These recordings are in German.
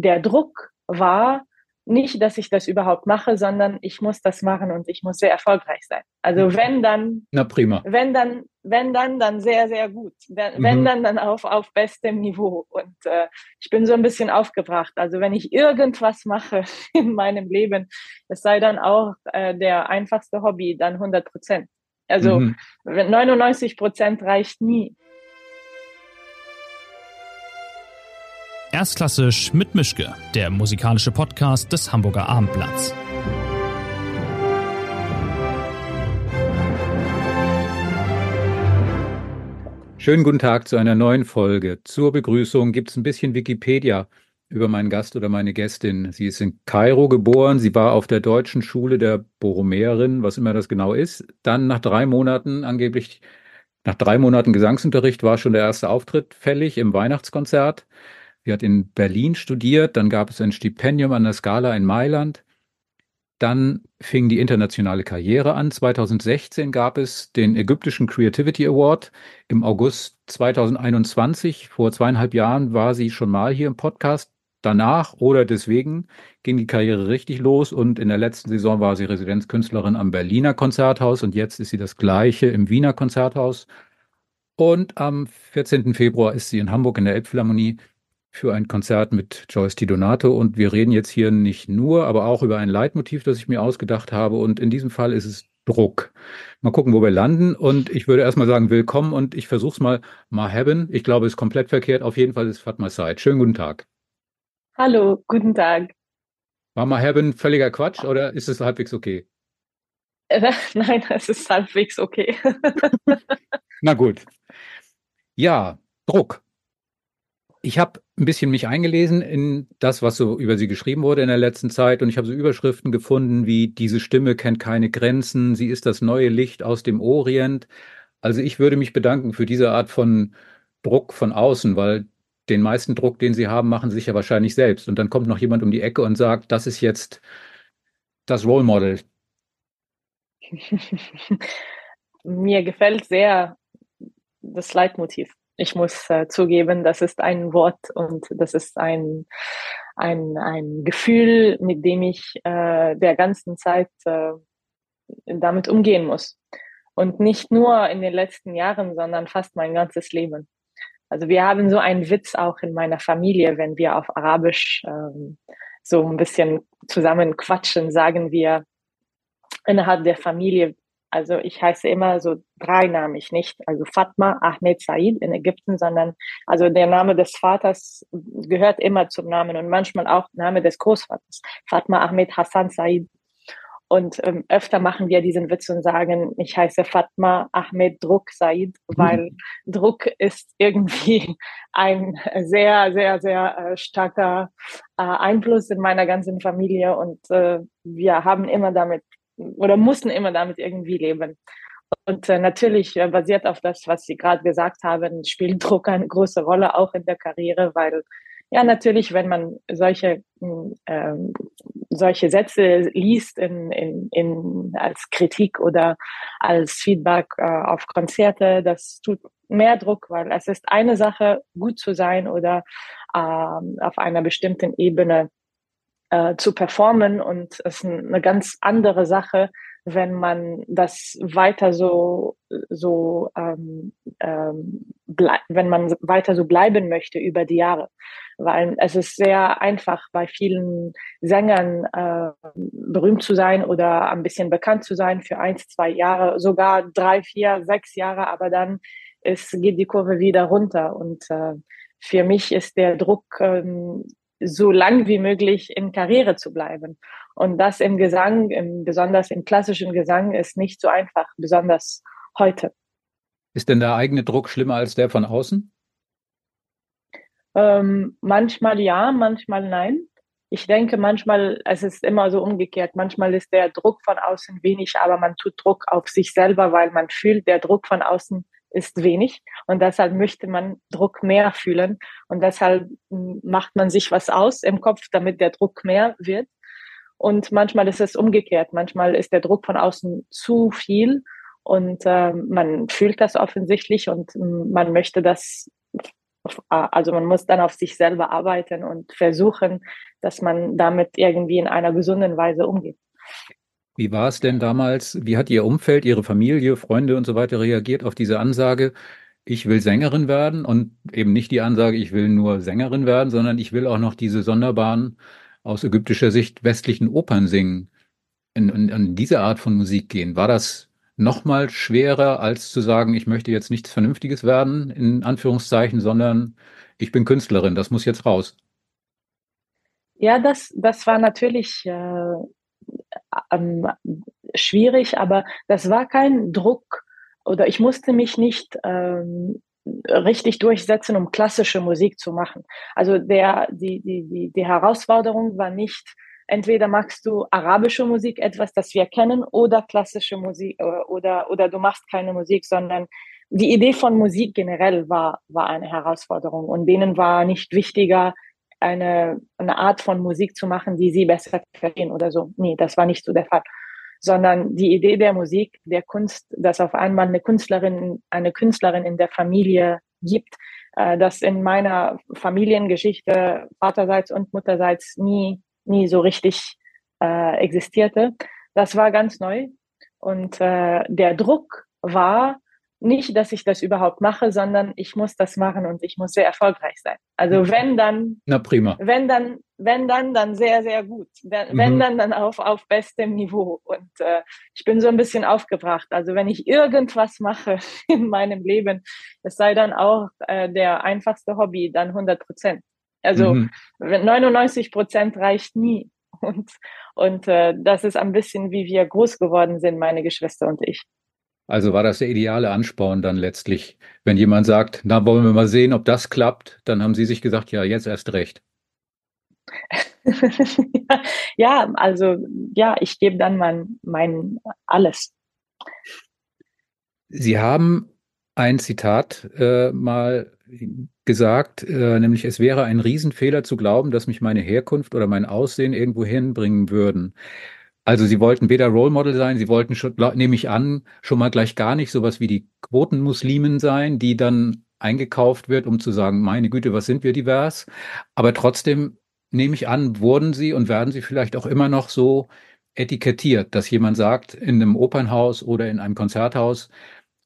der Druck war, nicht, dass ich das überhaupt mache, sondern ich muss das machen und ich muss sehr erfolgreich sein. Also mhm. wenn dann, na prima, wenn dann, wenn dann, dann sehr, sehr gut. Wenn, mhm. wenn dann, dann auf auf bestem Niveau. Und äh, ich bin so ein bisschen aufgebracht. Also wenn ich irgendwas mache in meinem Leben, es sei dann auch äh, der einfachste Hobby, dann 100 Prozent. Also mhm. 99 Prozent reicht nie. Erstklassisch mit Mischke, der musikalische Podcast des Hamburger Abendblatts. Schönen guten Tag zu einer neuen Folge. Zur Begrüßung gibt es ein bisschen Wikipedia über meinen Gast oder meine Gästin. Sie ist in Kairo geboren. Sie war auf der deutschen Schule der Borromäerin, was immer das genau ist. Dann nach drei Monaten, angeblich nach drei Monaten Gesangsunterricht, war schon der erste Auftritt fällig im Weihnachtskonzert. Sie hat in Berlin studiert, dann gab es ein Stipendium an der Scala in Mailand. Dann fing die internationale Karriere an. 2016 gab es den ägyptischen Creativity Award. Im August 2021, vor zweieinhalb Jahren, war sie schon mal hier im Podcast. Danach oder deswegen ging die Karriere richtig los und in der letzten Saison war sie Residenzkünstlerin am Berliner Konzerthaus und jetzt ist sie das gleiche im Wiener Konzerthaus. Und am 14. Februar ist sie in Hamburg in der Elbphilharmonie für ein Konzert mit Joyce Di Donato. Und wir reden jetzt hier nicht nur, aber auch über ein Leitmotiv, das ich mir ausgedacht habe. Und in diesem Fall ist es Druck. Mal gucken, wo wir landen. Und ich würde erstmal sagen, willkommen. Und ich versuche es mal. Maheben. Ich glaube, es ist komplett verkehrt. Auf jeden Fall ist Fatma Said. Schönen guten Tag. Hallo, guten Tag. War Maheben völliger Quatsch oder ist es halbwegs okay? Nein, es ist halbwegs okay. Na gut. Ja, Druck. Ich habe ein bisschen mich eingelesen in das, was so über sie geschrieben wurde in der letzten Zeit und ich habe so Überschriften gefunden wie diese Stimme kennt keine Grenzen, sie ist das neue Licht aus dem Orient. Also ich würde mich bedanken für diese Art von Druck von außen, weil den meisten Druck, den sie haben, machen sie sich ja wahrscheinlich selbst. Und dann kommt noch jemand um die Ecke und sagt, das ist jetzt das Role Model. Mir gefällt sehr das Leitmotiv ich muss äh, zugeben, das ist ein Wort und das ist ein, ein, ein Gefühl, mit dem ich äh, der ganzen Zeit äh, damit umgehen muss. Und nicht nur in den letzten Jahren, sondern fast mein ganzes Leben. Also wir haben so einen Witz auch in meiner Familie, wenn wir auf Arabisch ähm, so ein bisschen zusammen quatschen, sagen wir innerhalb der Familie, also ich heiße immer so dreinamig, nicht also Fatma Ahmed Said in Ägypten, sondern also der Name des Vaters gehört immer zum Namen und manchmal auch Name des Großvaters. Fatma Ahmed Hassan Said. Und ähm, öfter machen wir diesen Witz und sagen, ich heiße Fatma Ahmed Druck Said, weil mhm. Druck ist irgendwie ein sehr, sehr, sehr äh, starker äh, Einfluss in meiner ganzen Familie und äh, wir haben immer damit oder mussten immer damit irgendwie leben. Und äh, natürlich äh, basiert auf das, was Sie gerade gesagt haben, spielt Druck eine große Rolle auch in der Karriere, weil ja natürlich, wenn man solche äh, solche Sätze liest in, in, in als Kritik oder als Feedback äh, auf Konzerte, das tut mehr Druck, weil es ist eine Sache, gut zu sein oder äh, auf einer bestimmten Ebene äh, zu performen und es ist eine ganz andere Sache, wenn man das weiter so so ähm, ähm, wenn man weiter so bleiben möchte über die Jahre, weil es ist sehr einfach bei vielen Sängern äh, berühmt zu sein oder ein bisschen bekannt zu sein für eins, zwei Jahre, sogar drei, vier, sechs Jahre, aber dann ist, geht die Kurve wieder runter. Und äh, für mich ist der Druck ähm, so lang wie möglich in Karriere zu bleiben. Und das im Gesang, im, besonders im klassischen Gesang, ist nicht so einfach, besonders heute. Ist denn der eigene Druck schlimmer als der von außen? Ähm, manchmal ja, manchmal nein. Ich denke, manchmal, es ist immer so umgekehrt. Manchmal ist der Druck von außen wenig, aber man tut Druck auf sich selber, weil man fühlt, der Druck von außen ist wenig und deshalb möchte man Druck mehr fühlen und deshalb macht man sich was aus im Kopf, damit der Druck mehr wird. Und manchmal ist es umgekehrt. Manchmal ist der Druck von außen zu viel und äh, man fühlt das offensichtlich und man möchte das also man muss dann auf sich selber arbeiten und versuchen, dass man damit irgendwie in einer gesunden Weise umgeht. Wie war es denn damals? Wie hat Ihr Umfeld, Ihre Familie, Freunde und so weiter reagiert auf diese Ansage? Ich will Sängerin werden und eben nicht die Ansage, ich will nur Sängerin werden, sondern ich will auch noch diese sonderbaren, aus ägyptischer Sicht westlichen Opern singen, in, in, in diese Art von Musik gehen. War das noch mal schwerer, als zu sagen, ich möchte jetzt nichts Vernünftiges werden, in Anführungszeichen, sondern ich bin Künstlerin, das muss jetzt raus? Ja, das, das war natürlich äh, ähm, schwierig, aber das war kein Druck oder ich musste mich nicht ähm, richtig durchsetzen, um klassische Musik zu machen. Also der, die, die, die, die Herausforderung war nicht, entweder magst du arabische Musik, etwas, das wir kennen, oder klassische Musik äh, oder, oder du machst keine Musik, sondern die Idee von Musik generell war, war eine Herausforderung und denen war nicht wichtiger, eine, eine Art von Musik zu machen, die sie besser verstehen oder so. Nee, das war nicht so der Fall. Sondern die Idee der Musik, der Kunst, dass auf einmal eine Künstlerin, eine Künstlerin in der Familie gibt, äh, das in meiner Familiengeschichte vaterseits und mutterseits nie, nie so richtig äh, existierte. Das war ganz neu. Und äh, der Druck war, nicht, dass ich das überhaupt mache, sondern ich muss das machen und ich muss sehr erfolgreich sein. Also mhm. wenn dann, na prima, wenn dann, wenn dann, dann sehr, sehr gut. Wenn, mhm. wenn dann, dann auf auf bestem Niveau. Und äh, ich bin so ein bisschen aufgebracht. Also wenn ich irgendwas mache in meinem Leben, es sei dann auch äh, der einfachste Hobby, dann 100 Prozent. Also mhm. 99 Prozent reicht nie. Und und äh, das ist ein bisschen, wie wir groß geworden sind, meine Geschwister und ich. Also war das der ideale Ansporn dann letztlich, wenn jemand sagt, na wollen wir mal sehen, ob das klappt, dann haben Sie sich gesagt, ja, jetzt erst recht. ja, also ja, ich gebe dann mein, mein alles. Sie haben ein Zitat äh, mal gesagt, äh, nämlich es wäre ein Riesenfehler zu glauben, dass mich meine Herkunft oder mein Aussehen irgendwo hinbringen würden. Also Sie wollten weder Role Model sein, Sie wollten schon, nehme ich an, schon mal gleich gar nicht sowas wie die Quotenmuslimen sein, die dann eingekauft wird, um zu sagen, meine Güte, was sind wir divers? Aber trotzdem nehme ich an, wurden Sie und werden Sie vielleicht auch immer noch so etikettiert, dass jemand sagt, in einem Opernhaus oder in einem Konzerthaus,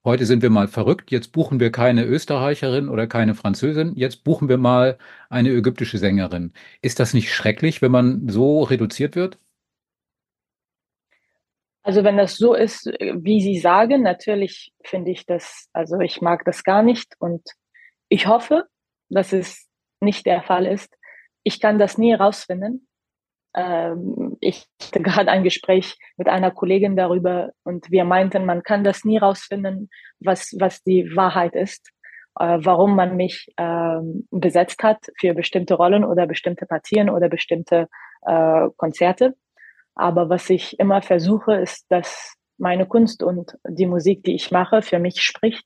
heute sind wir mal verrückt, jetzt buchen wir keine Österreicherin oder keine Französin, jetzt buchen wir mal eine ägyptische Sängerin. Ist das nicht schrecklich, wenn man so reduziert wird? Also wenn das so ist, wie Sie sagen, natürlich finde ich das, also ich mag das gar nicht und ich hoffe, dass es nicht der Fall ist. Ich kann das nie herausfinden. Ähm, ich hatte gerade ein Gespräch mit einer Kollegin darüber und wir meinten, man kann das nie herausfinden, was, was die Wahrheit ist, äh, warum man mich ähm, besetzt hat für bestimmte Rollen oder bestimmte Partien oder bestimmte äh, Konzerte. Aber was ich immer versuche, ist, dass meine Kunst und die Musik, die ich mache, für mich spricht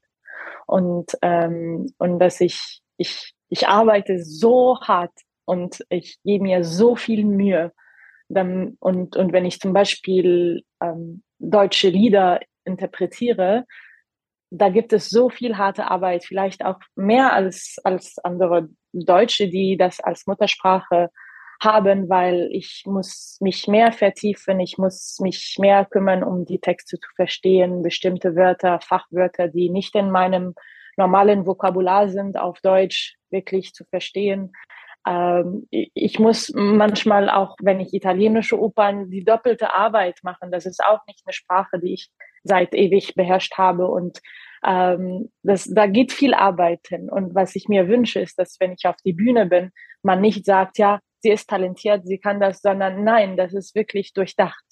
und ähm, und dass ich ich ich arbeite so hart und ich gebe mir so viel Mühe. Dann, und und wenn ich zum Beispiel ähm, deutsche Lieder interpretiere, da gibt es so viel harte Arbeit, vielleicht auch mehr als als andere Deutsche, die das als Muttersprache haben, weil ich muss mich mehr vertiefen, ich muss mich mehr kümmern, um die Texte zu verstehen, bestimmte Wörter, Fachwörter, die nicht in meinem normalen Vokabular sind, auf Deutsch wirklich zu verstehen. Ähm, ich muss manchmal auch, wenn ich italienische Opern, die doppelte Arbeit machen. Das ist auch nicht eine Sprache, die ich seit ewig beherrscht habe und ähm, das, da geht viel Arbeit hin. Und was ich mir wünsche, ist, dass wenn ich auf die Bühne bin, man nicht sagt, ja, sie ist talentiert, sie kann das, sondern nein, das ist wirklich durchdacht.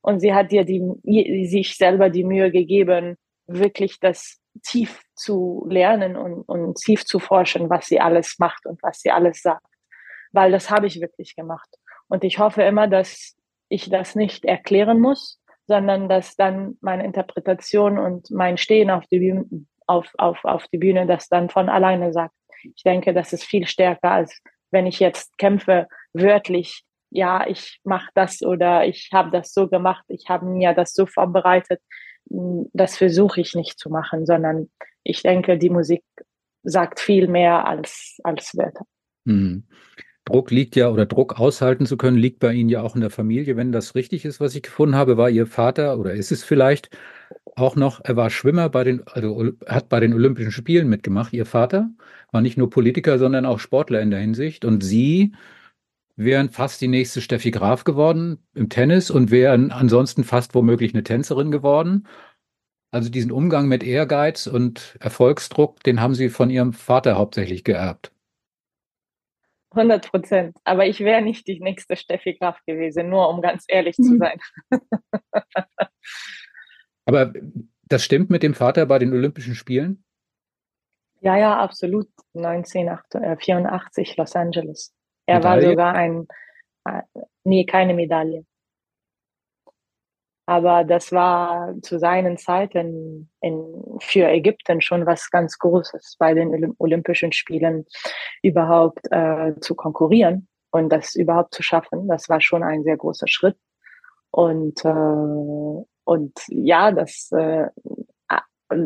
Und sie hat dir die, sich selber die Mühe gegeben, wirklich das tief zu lernen und, und tief zu forschen, was sie alles macht und was sie alles sagt. Weil das habe ich wirklich gemacht. Und ich hoffe immer, dass ich das nicht erklären muss, sondern dass dann meine Interpretation und mein Stehen auf die Bühne, auf, auf, auf die Bühne das dann von alleine sagt. Ich denke, das ist viel stärker als wenn ich jetzt kämpfe, wörtlich, ja, ich mache das oder ich habe das so gemacht, ich habe mir das so vorbereitet, hm, das versuche ich nicht zu machen, sondern ich denke, die Musik sagt viel mehr als, als Wörter. Hm. Druck liegt ja oder Druck aushalten zu können, liegt bei Ihnen ja auch in der Familie. Wenn das richtig ist, was ich gefunden habe, war Ihr Vater oder ist es vielleicht auch noch, er war Schwimmer bei den, also hat bei den Olympischen Spielen mitgemacht. Ihr Vater war nicht nur Politiker, sondern auch Sportler in der Hinsicht. Und Sie wären fast die nächste Steffi Graf geworden im Tennis und wären ansonsten fast womöglich eine Tänzerin geworden. Also diesen Umgang mit Ehrgeiz und Erfolgsdruck, den haben Sie von Ihrem Vater hauptsächlich geerbt. 100 Prozent. Aber ich wäre nicht die nächste Steffi Graf gewesen, nur um ganz ehrlich zu mhm. sein. Aber das stimmt mit dem Vater bei den Olympischen Spielen? Ja, ja, absolut. 1984 Los Angeles. Er Medaille? war sogar ein, äh, nee, keine Medaille. Aber das war zu seinen Zeiten in, für Ägypten schon was ganz Großes, bei den Olympischen Spielen überhaupt äh, zu konkurrieren und das überhaupt zu schaffen. Das war schon ein sehr großer Schritt. Und, äh, und ja, das äh,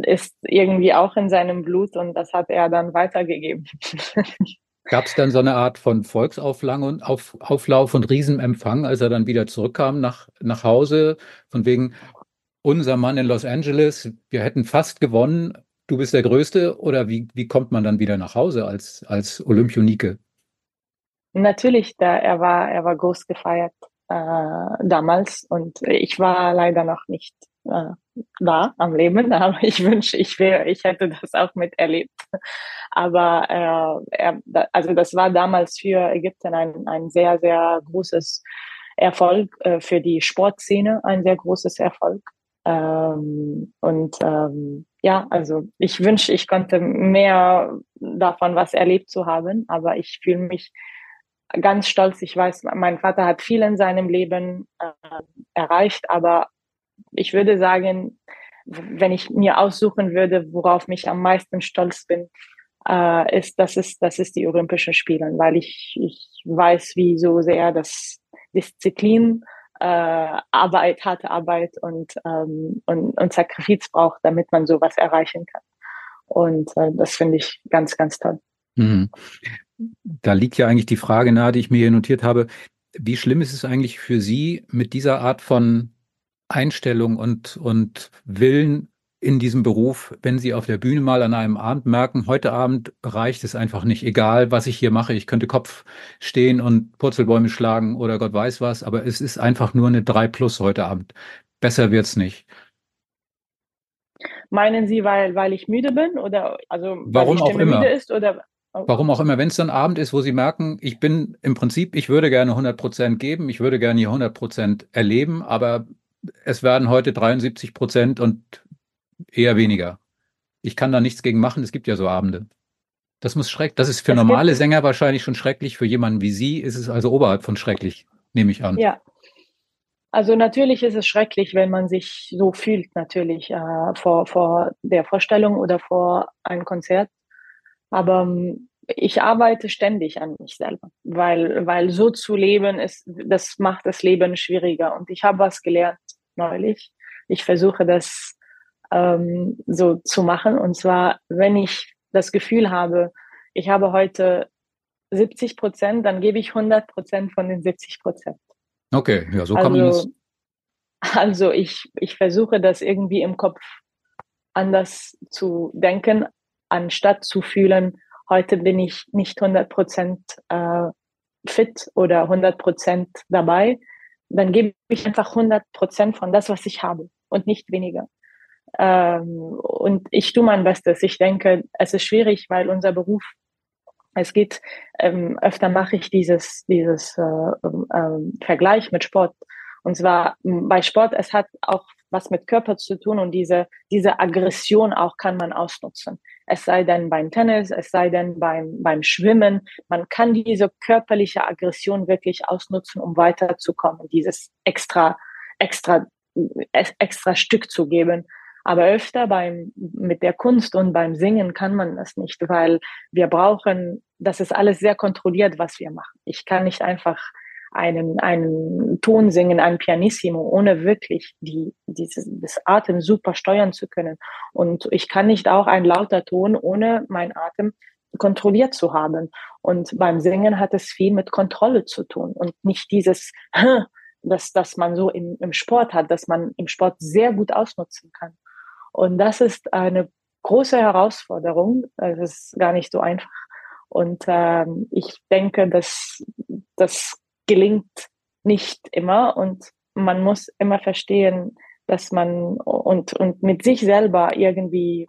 ist irgendwie auch in seinem Blut und das hat er dann weitergegeben. Gab es dann so eine Art von Volksauflauf auf, Auflauf und Riesenempfang, als er dann wieder zurückkam nach, nach Hause, von wegen unser Mann in Los Angeles, wir hätten fast gewonnen, du bist der Größte, oder wie, wie kommt man dann wieder nach Hause als, als Olympionike? Natürlich, da, er war, er war groß gefeiert äh, damals und ich war leider noch nicht äh, da am Leben, aber ich wünsche, ich wäre, ich hätte das auch miterlebt. Aber äh, er, also das war damals für Ägypten ein, ein sehr, sehr großes Erfolg, äh, für die Sportszene ein sehr großes Erfolg. Ähm, und ähm, ja, also ich wünsche, ich konnte mehr davon was erlebt zu haben, aber ich fühle mich ganz stolz. Ich weiß, mein Vater hat viel in seinem Leben äh, erreicht, aber ich würde sagen, wenn ich mir aussuchen würde, worauf ich am meisten stolz bin, äh, ist, das ist, das ist die Olympischen Spiele, weil ich, ich weiß, wie so sehr das Disziplin, äh, Arbeit, harte Arbeit und, ähm, und, und Sakrifiz braucht, damit man sowas erreichen kann. Und äh, das finde ich ganz, ganz toll. Mhm. Da liegt ja eigentlich die Frage nahe, die ich mir hier notiert habe. Wie schlimm ist es eigentlich für Sie, mit dieser Art von Einstellung und, und Willen in diesem Beruf, wenn Sie auf der Bühne mal an einem Abend merken, heute Abend reicht es einfach nicht, egal was ich hier mache, ich könnte Kopf stehen und Purzelbäume schlagen oder Gott weiß was, aber es ist einfach nur eine 3 plus heute Abend. Besser wird's nicht. Meinen Sie, weil, weil ich müde bin oder also Warum weil die Stimme müde ist oder. Warum auch immer, wenn es dann Abend ist, wo Sie merken, ich bin im Prinzip, ich würde gerne 100 Prozent geben, ich würde gerne hier 100 Prozent erleben, aber es werden heute 73 Prozent und eher weniger. Ich kann da nichts gegen machen. Es gibt ja so Abende. Das muss schrecklich. Das ist für es normale Sänger wahrscheinlich schon schrecklich. Für jemanden wie Sie ist es also oberhalb von schrecklich, nehme ich an. Ja. Also natürlich ist es schrecklich, wenn man sich so fühlt, natürlich äh, vor, vor der Vorstellung oder vor einem Konzert. Aber ähm, ich arbeite ständig an mich selber, weil, weil so zu leben ist, das macht das Leben schwieriger. Und ich habe was gelernt neulich. Ich versuche das ähm, so zu machen. Und zwar, wenn ich das Gefühl habe, ich habe heute 70 Prozent, dann gebe ich 100 Prozent von den 70 Prozent. Okay, ja, so kann also, man das. Also ich, ich versuche das irgendwie im Kopf anders zu denken, anstatt zu fühlen, heute bin ich nicht 100 Prozent äh, fit oder 100 Prozent dabei, dann gebe ich einfach 100 Prozent von das, was ich habe und nicht weniger. Ähm, und ich tue mein Bestes. Ich denke, es ist schwierig, weil unser Beruf, es geht, ähm, öfter mache ich dieses, dieses äh, äh, Vergleich mit Sport. Und zwar bei Sport, es hat auch was mit Körper zu tun und diese, diese Aggression auch kann man ausnutzen. Es sei denn beim Tennis, es sei denn beim, beim Schwimmen. Man kann diese körperliche Aggression wirklich ausnutzen, um weiterzukommen, dieses extra, extra, extra Stück zu geben. Aber öfter beim, mit der Kunst und beim Singen kann man das nicht, weil wir brauchen, das ist alles sehr kontrolliert, was wir machen. Ich kann nicht einfach einen, einen Ton singen, ein Pianissimo, ohne wirklich die, dieses, das Atem super steuern zu können. Und ich kann nicht auch ein lauter Ton, ohne mein Atem kontrolliert zu haben. Und beim Singen hat es viel mit Kontrolle zu tun und nicht dieses, das, das man so im, im Sport hat, dass man im Sport sehr gut ausnutzen kann. Und das ist eine große Herausforderung. Es ist gar nicht so einfach. Und ähm, ich denke, dass das gelingt nicht immer und man muss immer verstehen, dass man und, und mit sich selber irgendwie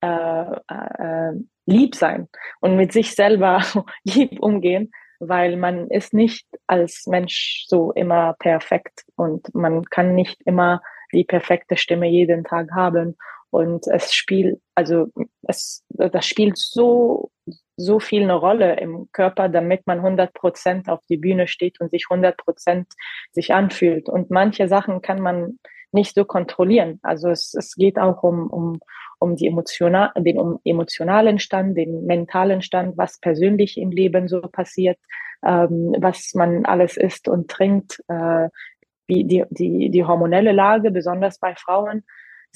äh, äh, lieb sein und mit sich selber lieb umgehen, weil man ist nicht als Mensch so immer perfekt und man kann nicht immer die perfekte Stimme jeden Tag haben. Und es spielt, also es, das spielt so, so viel eine Rolle im Körper, damit man 100 Prozent auf die Bühne steht und sich 100 Prozent sich anfühlt. Und manche Sachen kann man nicht so kontrollieren. Also es, es geht auch um, um, um die emotional, den um emotionalen Stand, den mentalen Stand, was persönlich im Leben so passiert, ähm, was man alles isst und trinkt, äh, wie die, die, die hormonelle Lage, besonders bei Frauen.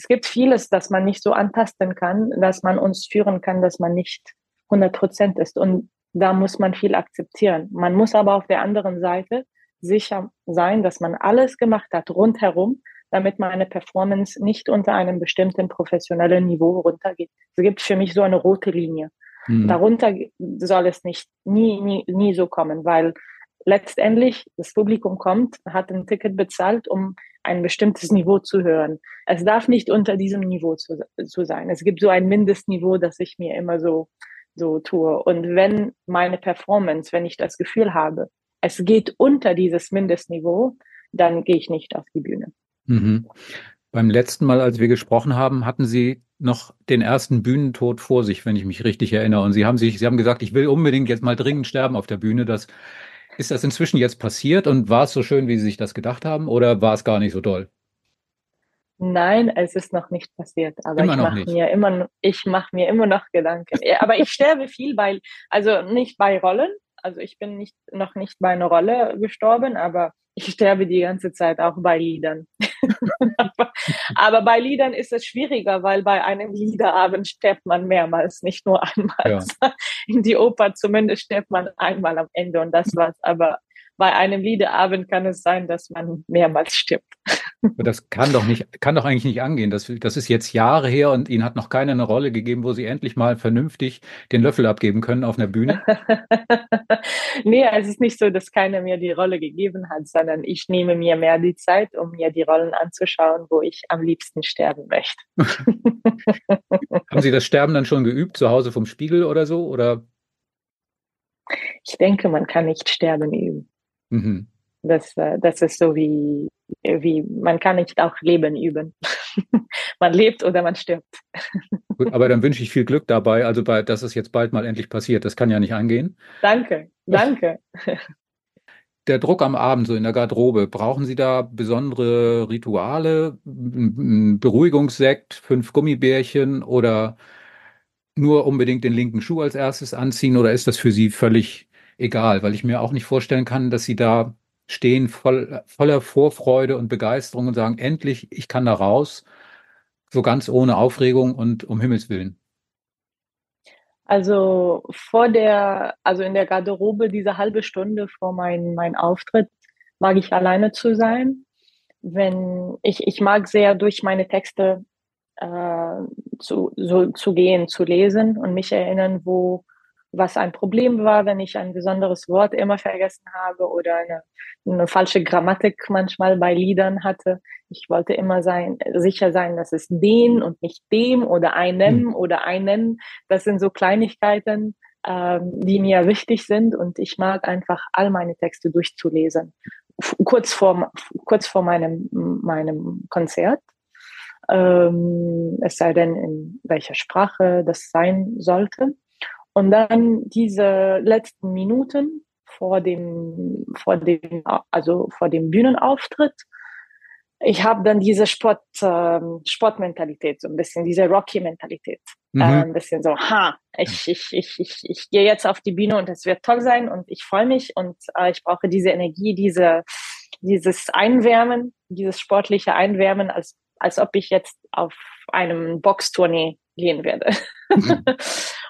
Es gibt vieles, das man nicht so antasten kann, dass man uns führen kann, dass man nicht 100 Prozent ist. Und da muss man viel akzeptieren. Man muss aber auf der anderen Seite sicher sein, dass man alles gemacht hat rundherum, damit meine Performance nicht unter einem bestimmten professionellen Niveau runtergeht. Es gibt für mich so eine rote Linie. Mhm. Darunter soll es nicht nie, nie, nie so kommen, weil letztendlich das Publikum kommt, hat ein Ticket bezahlt, um ein bestimmtes Niveau zu hören. Es darf nicht unter diesem Niveau zu, zu sein. Es gibt so ein Mindestniveau, das ich mir immer so, so tue. Und wenn meine Performance, wenn ich das Gefühl habe, es geht unter dieses Mindestniveau, dann gehe ich nicht auf die Bühne. Mhm. Beim letzten Mal, als wir gesprochen haben, hatten Sie noch den ersten Bühnentod vor sich, wenn ich mich richtig erinnere. Und Sie haben sich, Sie haben gesagt, ich will unbedingt jetzt mal dringend sterben auf der Bühne. Das, ist das inzwischen jetzt passiert und war es so schön, wie Sie sich das gedacht haben, oder war es gar nicht so doll? Nein, es ist noch nicht passiert, aber immer ich mache mir immer, ich mache mir immer noch Gedanken. aber ich sterbe viel bei, also nicht bei Rollen, also ich bin nicht, noch nicht bei einer Rolle gestorben, aber ich sterbe die ganze Zeit auch bei Liedern. aber bei Liedern ist es schwieriger, weil bei einem Liederabend stirbt man mehrmals, nicht nur einmal. Ja. In die Oper zumindest stirbt man einmal am Ende und das war's. Aber bei einem Liederabend kann es sein, dass man mehrmals stirbt. Das kann doch nicht, kann doch eigentlich nicht angehen. Das, das ist jetzt Jahre her und Ihnen hat noch keiner eine Rolle gegeben, wo Sie endlich mal vernünftig den Löffel abgeben können auf einer Bühne. nee, es ist nicht so, dass keiner mir die Rolle gegeben hat, sondern ich nehme mir mehr die Zeit, um mir die Rollen anzuschauen, wo ich am liebsten sterben möchte. Haben Sie das Sterben dann schon geübt, zu Hause vom Spiegel oder so? Oder? Ich denke, man kann nicht sterben üben. Mhm. Das, äh, das ist so wie, wie, man kann nicht auch Leben üben. man lebt oder man stirbt. Gut, aber dann wünsche ich viel Glück dabei, also bei, dass es jetzt bald mal endlich passiert. Das kann ja nicht angehen. Danke, danke. Der Druck am Abend, so in der Garderobe, brauchen Sie da besondere Rituale, Beruhigungssekt, fünf Gummibärchen oder nur unbedingt den linken Schuh als erstes anziehen oder ist das für Sie völlig egal? Weil ich mir auch nicht vorstellen kann, dass Sie da stehen voll, voller Vorfreude und Begeisterung und sagen, endlich, ich kann da raus, so ganz ohne Aufregung und um Himmels Willen? Also vor der, also in der Garderobe diese halbe Stunde vor meinem mein Auftritt mag ich alleine zu sein. Wenn ich, ich mag sehr durch meine Texte äh, zu, so, zu gehen, zu lesen und mich erinnern, wo was ein Problem war, wenn ich ein besonderes Wort immer vergessen habe oder eine, eine falsche Grammatik manchmal bei Liedern hatte. Ich wollte immer sein, sicher sein, dass es den und nicht dem oder einem mhm. oder einen. Das sind so Kleinigkeiten, ähm, die mir wichtig sind und ich mag einfach all meine Texte durchzulesen. Kurz vor, kurz vor meinem, meinem Konzert. Ähm, es sei denn, in welcher Sprache das sein sollte. Und dann diese letzten Minuten vor dem, vor dem, also vor dem Bühnenauftritt, ich habe dann diese Sport, äh, Sportmentalität, so ein bisschen diese Rocky-Mentalität. Mhm. Äh, ein bisschen so, ha, ich, ich, ich, ich, ich gehe jetzt auf die Bühne und es wird toll sein und ich freue mich und äh, ich brauche diese Energie, diese, dieses Einwärmen, dieses sportliche Einwärmen, als, als ob ich jetzt auf einem Boxtournee gehen werde. Mhm.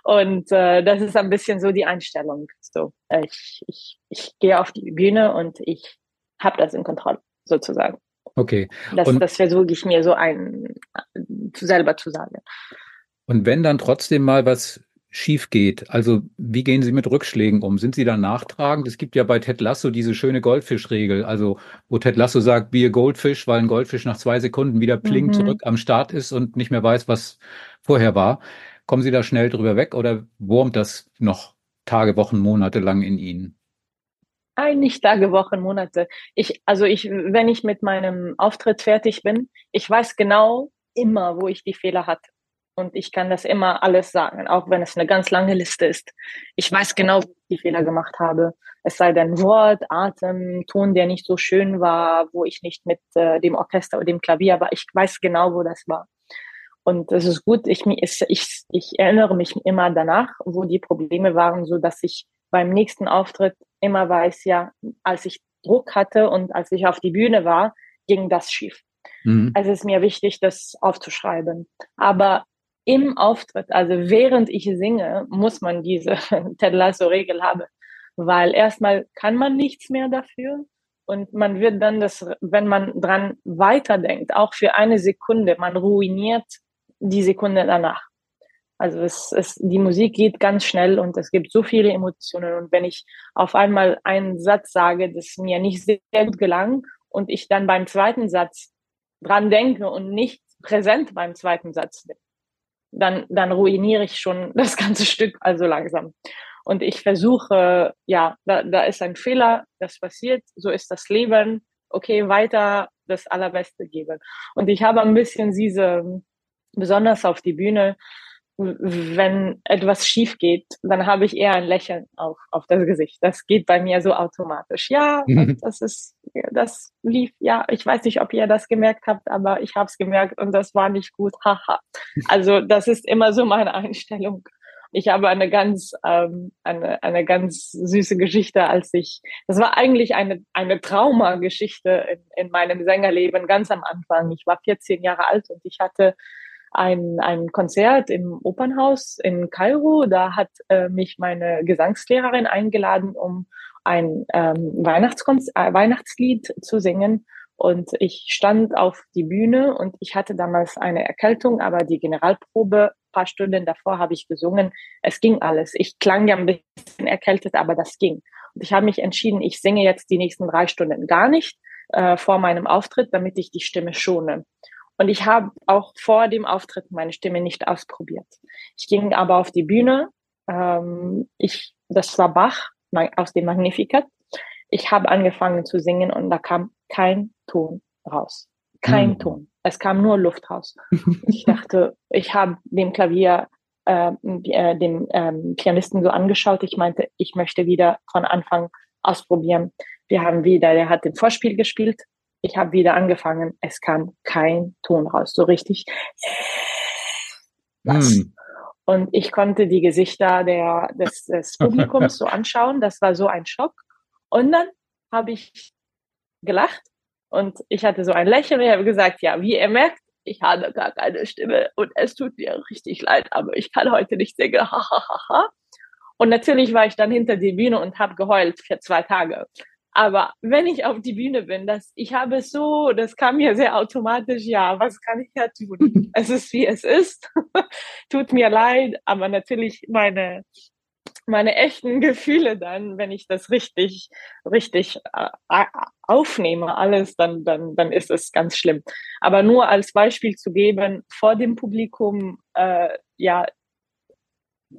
und äh, das ist ein bisschen so die Einstellung. So, ich, ich, ich gehe auf die Bühne und ich habe das in Kontrolle, sozusagen. Okay. Das, das versuche ich mir so ein, selber zu sagen. Und wenn dann trotzdem mal was schief geht, also wie gehen Sie mit Rückschlägen um? Sind Sie dann nachtragend? Es gibt ja bei Ted Lasso diese schöne Goldfischregel, also wo Ted Lasso sagt, wie Goldfisch, weil ein Goldfisch nach zwei Sekunden wieder pling mhm. zurück am Start ist und nicht mehr weiß, was vorher war. Kommen Sie da schnell drüber weg oder wurmt das noch Tage, Wochen, Monate lang in Ihnen? Eigentlich Tage, Wochen, Monate. Ich, also ich, wenn ich mit meinem Auftritt fertig bin, ich weiß genau immer, wo ich die Fehler hatte. Und ich kann das immer alles sagen, auch wenn es eine ganz lange Liste ist. Ich weiß genau, wo ich die Fehler gemacht habe. Es sei denn Wort, Atem, Ton, der nicht so schön war, wo ich nicht mit äh, dem Orchester oder dem Klavier war. Ich weiß genau, wo das war. Und es ist gut, ich, ich, ich erinnere mich immer danach, wo die Probleme waren, so dass ich beim nächsten Auftritt immer weiß, ja, als ich Druck hatte und als ich auf die Bühne war, ging das schief. Mhm. Also es ist mir wichtig, das aufzuschreiben. Aber im Auftritt, also während ich singe, muss man diese Ted Lasso-Regel haben. Weil erstmal kann man nichts mehr dafür. Und man wird dann das, wenn man dran weiterdenkt, auch für eine Sekunde, man ruiniert die Sekunde danach. Also es, es, die Musik geht ganz schnell und es gibt so viele Emotionen. Und wenn ich auf einmal einen Satz sage, das mir nicht sehr gut gelang und ich dann beim zweiten Satz dran denke und nicht präsent beim zweiten Satz bin, dann, dann ruiniere ich schon das ganze Stück also langsam. Und ich versuche, ja, da, da ist ein Fehler, das passiert, so ist das Leben, okay, weiter das Allerbeste geben. Und ich habe ein bisschen diese, besonders auf die Bühne, wenn etwas schief geht, dann habe ich eher ein Lächeln auf, auf das Gesicht. Das geht bei mir so automatisch. Ja, mhm. das ist, das lief, ja, ich weiß nicht, ob ihr das gemerkt habt, aber ich habe es gemerkt und das war nicht gut. Haha. also das ist immer so meine Einstellung. Ich habe eine ganz, ähm, eine, eine ganz süße Geschichte, als ich, das war eigentlich eine, eine Traumageschichte in, in meinem Sängerleben ganz am Anfang. Ich war 14 Jahre alt und ich hatte ein, ein Konzert im Opernhaus in Kairo. Da hat äh, mich meine Gesangslehrerin eingeladen, um ein ähm, Weihnachtskonz äh, Weihnachtslied zu singen. Und ich stand auf die Bühne und ich hatte damals eine Erkältung, aber die Generalprobe, paar Stunden davor habe ich gesungen. Es ging alles. Ich klang ja ein bisschen erkältet, aber das ging. Und ich habe mich entschieden, ich singe jetzt die nächsten drei Stunden gar nicht äh, vor meinem Auftritt, damit ich die Stimme schone. Und ich habe auch vor dem Auftritt meine Stimme nicht ausprobiert. Ich ging aber auf die Bühne. Ähm, ich, das war Bach aus dem Magnificat. Ich habe angefangen zu singen und da kam kein Ton raus. Kein mhm. Ton. Es kam nur Luft raus. ich dachte, ich habe dem Klavier, äh, äh, dem ähm, Pianisten so angeschaut. Ich meinte, ich möchte wieder von Anfang ausprobieren. Wir haben wieder, der hat den Vorspiel gespielt ich habe wieder angefangen, es kam kein Ton raus, so richtig. Was? Mm. Und ich konnte die Gesichter der, des, des Publikums so anschauen. Das war so ein Schock. Und dann habe ich gelacht und ich hatte so ein Lächeln. Ich habe gesagt, ja, wie ihr merkt, ich habe gar keine Stimme und es tut mir richtig leid, aber ich kann heute nicht singen. und natürlich war ich dann hinter die Bühne und habe geheult für zwei Tage. Aber wenn ich auf die Bühne bin, das, ich habe so, das kam mir sehr automatisch, ja, was kann ich da tun? es ist wie es ist. Tut mir leid, aber natürlich meine, meine echten Gefühle dann, wenn ich das richtig, richtig äh, aufnehme, alles, dann, dann, dann ist es ganz schlimm. Aber nur als Beispiel zu geben, vor dem Publikum, äh, ja,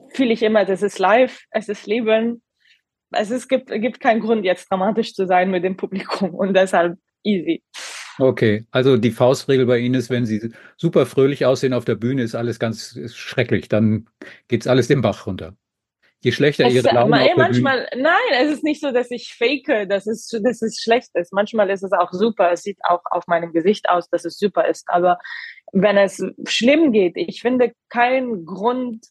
fühle ich immer, das ist live, es ist Leben, also es gibt, gibt keinen Grund, jetzt dramatisch zu sein mit dem Publikum und deshalb easy. Okay, also die Faustregel bei Ihnen ist, wenn Sie super fröhlich aussehen auf der Bühne, ist alles ganz schrecklich. Dann geht's alles den Bach runter. Je schlechter es, ihre Laune man, Manchmal, nein, es ist nicht so, dass ich fake, dass es, dass es schlecht ist. Manchmal ist es auch super. Es sieht auch auf meinem Gesicht aus, dass es super ist. Aber wenn es schlimm geht, ich finde keinen Grund,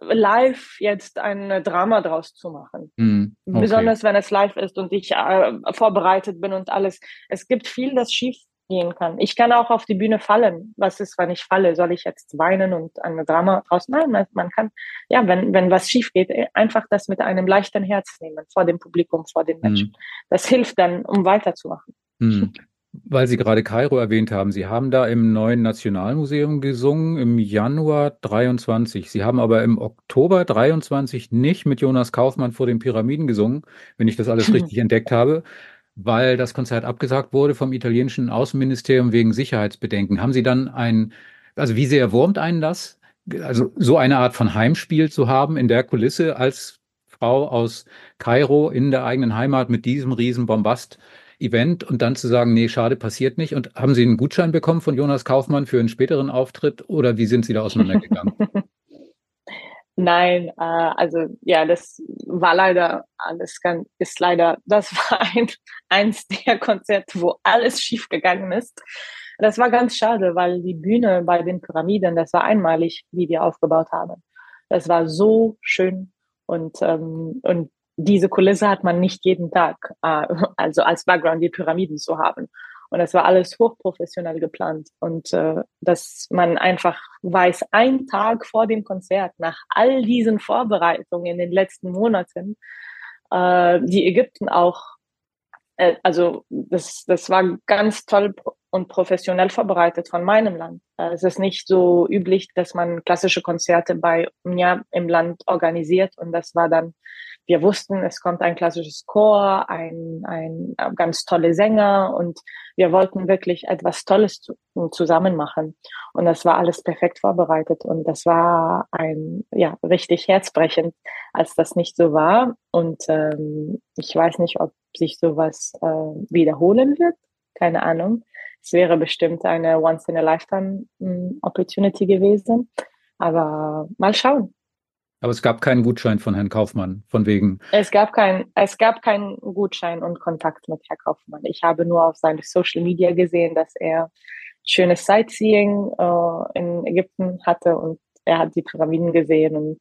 live jetzt ein Drama draus zu machen. Mm, okay. Besonders wenn es live ist und ich äh, vorbereitet bin und alles. Es gibt viel, das schief gehen kann. Ich kann auch auf die Bühne fallen. Was ist, wenn ich falle? Soll ich jetzt weinen und ein Drama draus? Nein, man kann, ja, wenn, wenn was schief geht, äh, einfach das mit einem leichten Herz nehmen, vor dem Publikum, vor den Menschen. Mm. Das hilft dann, um weiterzumachen. Mm. Weil Sie gerade Kairo erwähnt haben, Sie haben da im neuen Nationalmuseum gesungen im Januar 23. Sie haben aber im Oktober 23 nicht mit Jonas Kaufmann vor den Pyramiden gesungen, wenn ich das alles richtig entdeckt habe, weil das Konzert abgesagt wurde vom italienischen Außenministerium wegen Sicherheitsbedenken. Haben Sie dann ein, also wie sehr wurmt einen das? Also so eine Art von Heimspiel zu haben in der Kulisse als Frau aus Kairo in der eigenen Heimat mit diesem riesen Bombast Event und dann zu sagen, nee, schade, passiert nicht. Und haben Sie einen Gutschein bekommen von Jonas Kaufmann für einen späteren Auftritt oder wie sind Sie da auseinandergegangen? Nein, äh, also ja, das war leider alles ganz, ist leider, das war ein, eins der Konzerte, wo alles schief gegangen ist. Das war ganz schade, weil die Bühne bei den Pyramiden, das war einmalig, wie wir aufgebaut haben. Das war so schön und ähm, und diese Kulisse hat man nicht jeden Tag, äh, also als Background die Pyramiden zu haben. Und das war alles hochprofessionell geplant. Und äh, dass man einfach weiß, ein Tag vor dem Konzert, nach all diesen Vorbereitungen in den letzten Monaten, äh, die Ägypten auch, äh, also das, das war ganz toll und professionell vorbereitet von meinem Land. Äh, es ist nicht so üblich, dass man klassische Konzerte bei ja, im Land organisiert und das war dann wir wussten, es kommt ein klassisches Chor, ein, ein ganz tolle Sänger und wir wollten wirklich etwas Tolles zu, zusammen machen. Und das war alles perfekt vorbereitet und das war ein, ja, richtig herzbrechend, als das nicht so war. Und ähm, ich weiß nicht, ob sich sowas äh, wiederholen wird. Keine Ahnung. Es wäre bestimmt eine Once-in-a-Lifetime-Opportunity gewesen. Aber mal schauen. Aber es gab keinen Gutschein von Herrn Kaufmann, von wegen. Es gab kein, es gab keinen Gutschein und Kontakt mit Herrn Kaufmann. Ich habe nur auf seine Social Media gesehen, dass er schönes Sightseeing äh, in Ägypten hatte und er hat die Pyramiden gesehen und,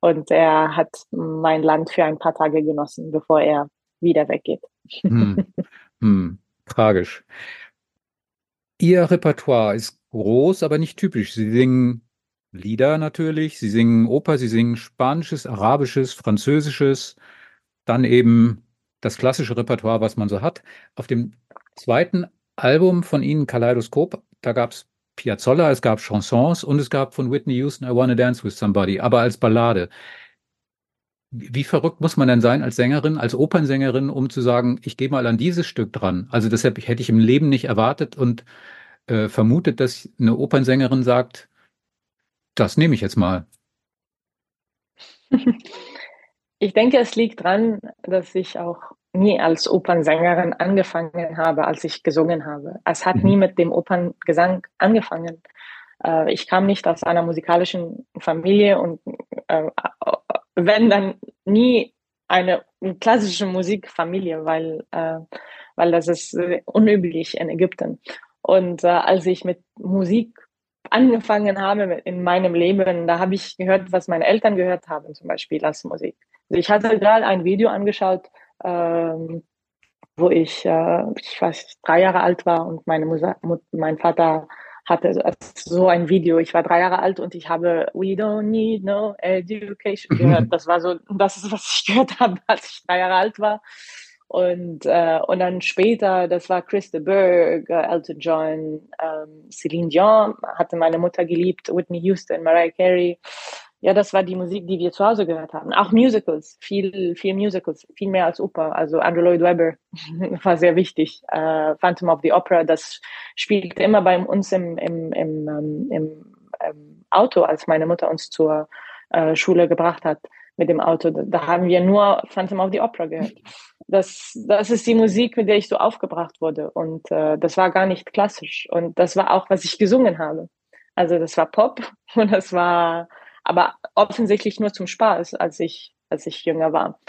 und er hat mein Land für ein paar Tage genossen, bevor er wieder weggeht. Hm. Hm. Tragisch. Ihr Repertoire ist groß, aber nicht typisch. Sie singen Lieder natürlich. Sie singen Oper, sie singen Spanisches, Arabisches, Französisches, dann eben das klassische Repertoire, was man so hat. Auf dem zweiten Album von Ihnen, Kaleidoskop, da gab es Piazzolla, es gab Chansons und es gab von Whitney Houston I Wanna Dance with Somebody, aber als Ballade. Wie verrückt muss man denn sein als Sängerin, als Opernsängerin, um zu sagen, ich gehe mal an dieses Stück dran? Also deshalb hätte ich im Leben nicht erwartet und äh, vermutet, dass eine Opernsängerin sagt, das nehme ich jetzt mal. Ich denke, es liegt daran, dass ich auch nie als Opernsängerin angefangen habe, als ich gesungen habe. Es hat mhm. nie mit dem Operngesang angefangen. Äh, ich kam nicht aus einer musikalischen Familie und äh, wenn dann nie eine klassische Musikfamilie, weil, äh, weil das ist unüblich in Ägypten. Und als ich mit Musik angefangen habe in meinem Leben, da habe ich gehört, was meine Eltern gehört haben, zum Beispiel als Musik. Also ich hatte gerade ein Video angeschaut, ähm, wo ich, äh, ich weiß, drei Jahre alt war und meine Musa mein Vater hatte so ein Video. Ich war drei Jahre alt und ich habe We don't need no education gehört. Das war so, das ist, was ich gehört habe, als ich drei Jahre alt war. Und, äh, und dann später, das war Chris de Burgh, Elton John, ähm, Celine Dion, hatte meine Mutter geliebt, Whitney Houston, Mariah Carey. Ja, das war die Musik, die wir zu Hause gehört haben. Auch Musicals, viel, viel Musicals, viel mehr als Oper. Also Andrew Lloyd Webber war sehr wichtig. Äh, Phantom of the Opera, das spielte immer bei uns im, im, im, ähm, im, im Auto, als meine Mutter uns zur äh, Schule gebracht hat mit dem Auto. Da haben wir nur Phantom of the Opera gehört. Das, das ist die Musik, mit der ich so aufgebracht wurde. Und äh, das war gar nicht klassisch. Und das war auch, was ich gesungen habe. Also das war Pop und das war aber offensichtlich nur zum Spaß, als ich, als ich jünger war.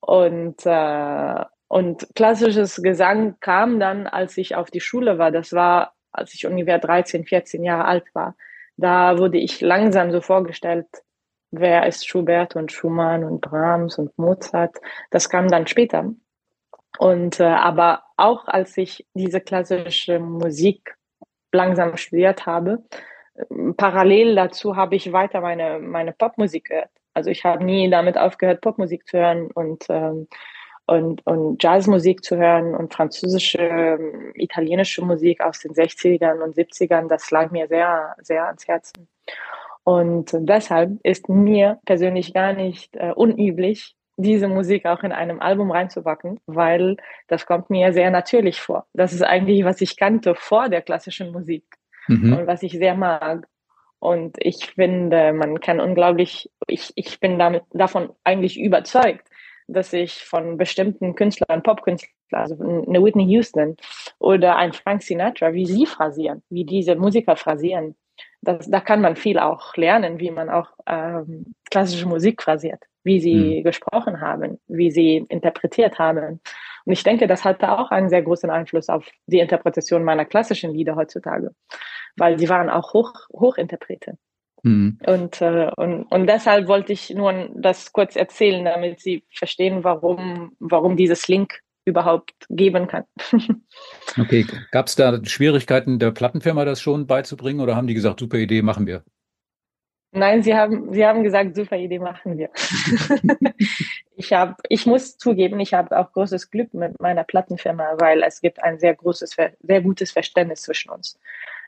Und, äh, und klassisches Gesang kam dann, als ich auf die Schule war. Das war, als ich ungefähr 13, 14 Jahre alt war. Da wurde ich langsam so vorgestellt, wer ist Schubert und Schumann und Brahms und Mozart. Das kam dann später. Und äh, aber auch als ich diese klassische Musik langsam studiert habe, parallel dazu habe ich weiter meine meine Popmusik gehört. Also ich habe nie damit aufgehört, Popmusik zu hören und ähm, und, und Jazzmusik zu hören und französische, ähm, italienische Musik aus den 60ern und 70ern, das lag mir sehr, sehr ans Herzen. Und deshalb ist mir persönlich gar nicht äh, unüblich, diese Musik auch in einem Album reinzupacken, weil das kommt mir sehr natürlich vor. Das ist eigentlich, was ich kannte vor der klassischen Musik mhm. und was ich sehr mag. Und ich finde, man kann unglaublich, ich, ich bin damit, davon eigentlich überzeugt, dass ich von bestimmten Künstlern, Popkünstlern, also eine Whitney Houston oder ein Frank Sinatra, wie sie phrasieren, wie diese Musiker phrasieren, das, da kann man viel auch lernen, wie man auch ähm, klassische Musik phrasiert, wie sie mhm. gesprochen haben, wie sie interpretiert haben. Und ich denke, das hatte auch einen sehr großen Einfluss auf die Interpretation meiner klassischen Lieder heutzutage, weil sie waren auch hoch, Hochinterprete. Mhm. Und, äh, und, und deshalb wollte ich nur das kurz erzählen, damit Sie verstehen, warum, warum dieses Link überhaupt geben kann. okay, gab es da Schwierigkeiten der Plattenfirma, das schon beizubringen oder haben die gesagt, super Idee, machen wir? Nein, sie haben, sie haben gesagt, super Idee, machen wir. ich habe, ich muss zugeben, ich habe auch großes Glück mit meiner Plattenfirma, weil es gibt ein sehr großes, sehr gutes Verständnis zwischen uns.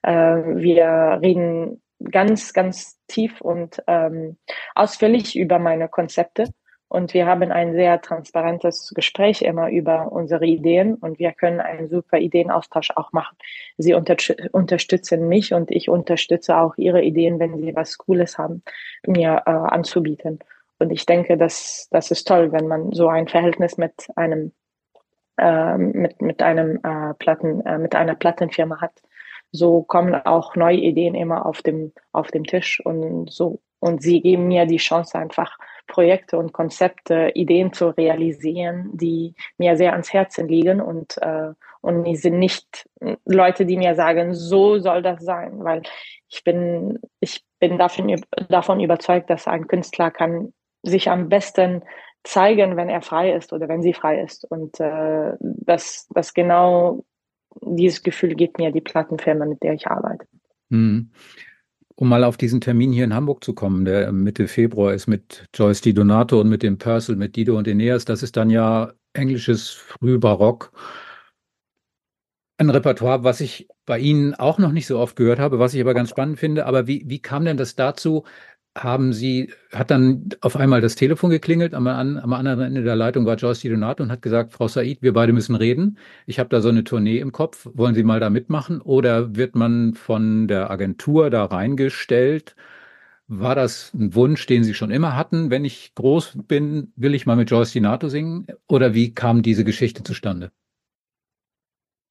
Äh, wir reden ganz, ganz tief und ähm, ausführlich über meine Konzepte und wir haben ein sehr transparentes Gespräch immer über unsere Ideen und wir können einen super Ideenaustausch auch machen. Sie unter unterstützen mich und ich unterstütze auch ihre Ideen, wenn sie was Cooles haben, mir äh, anzubieten. Und ich denke, dass das ist toll, wenn man so ein Verhältnis mit einem äh, mit mit einem äh, Platten äh, mit einer Plattenfirma hat. So kommen auch neue Ideen immer auf dem auf dem Tisch und so und sie geben mir die Chance einfach Projekte und Konzepte, Ideen zu realisieren, die mir sehr ans Herzen liegen und, äh, und die sind nicht Leute, die mir sagen, so soll das sein, weil ich bin, ich bin davon, davon überzeugt, dass ein Künstler kann sich am besten zeigen, wenn er frei ist oder wenn sie frei ist. Und äh, das, das genau dieses Gefühl gibt mir die Plattenfirma, mit der ich arbeite. Mhm. Um mal auf diesen Termin hier in Hamburg zu kommen, der Mitte Februar ist mit Joyce Di Donato und mit dem Purcell, mit Dido und Aeneas, das ist dann ja englisches Frühbarock. Ein Repertoire, was ich bei Ihnen auch noch nicht so oft gehört habe, was ich aber ganz spannend finde. Aber wie, wie kam denn das dazu, haben Sie, hat dann auf einmal das Telefon geklingelt, am, am anderen Ende der Leitung war Joyce Donato und hat gesagt, Frau Said, wir beide müssen reden. Ich habe da so eine Tournee im Kopf, wollen Sie mal da mitmachen? Oder wird man von der Agentur da reingestellt? War das ein Wunsch, den Sie schon immer hatten? Wenn ich groß bin, will ich mal mit Joyce Donato singen? Oder wie kam diese Geschichte zustande?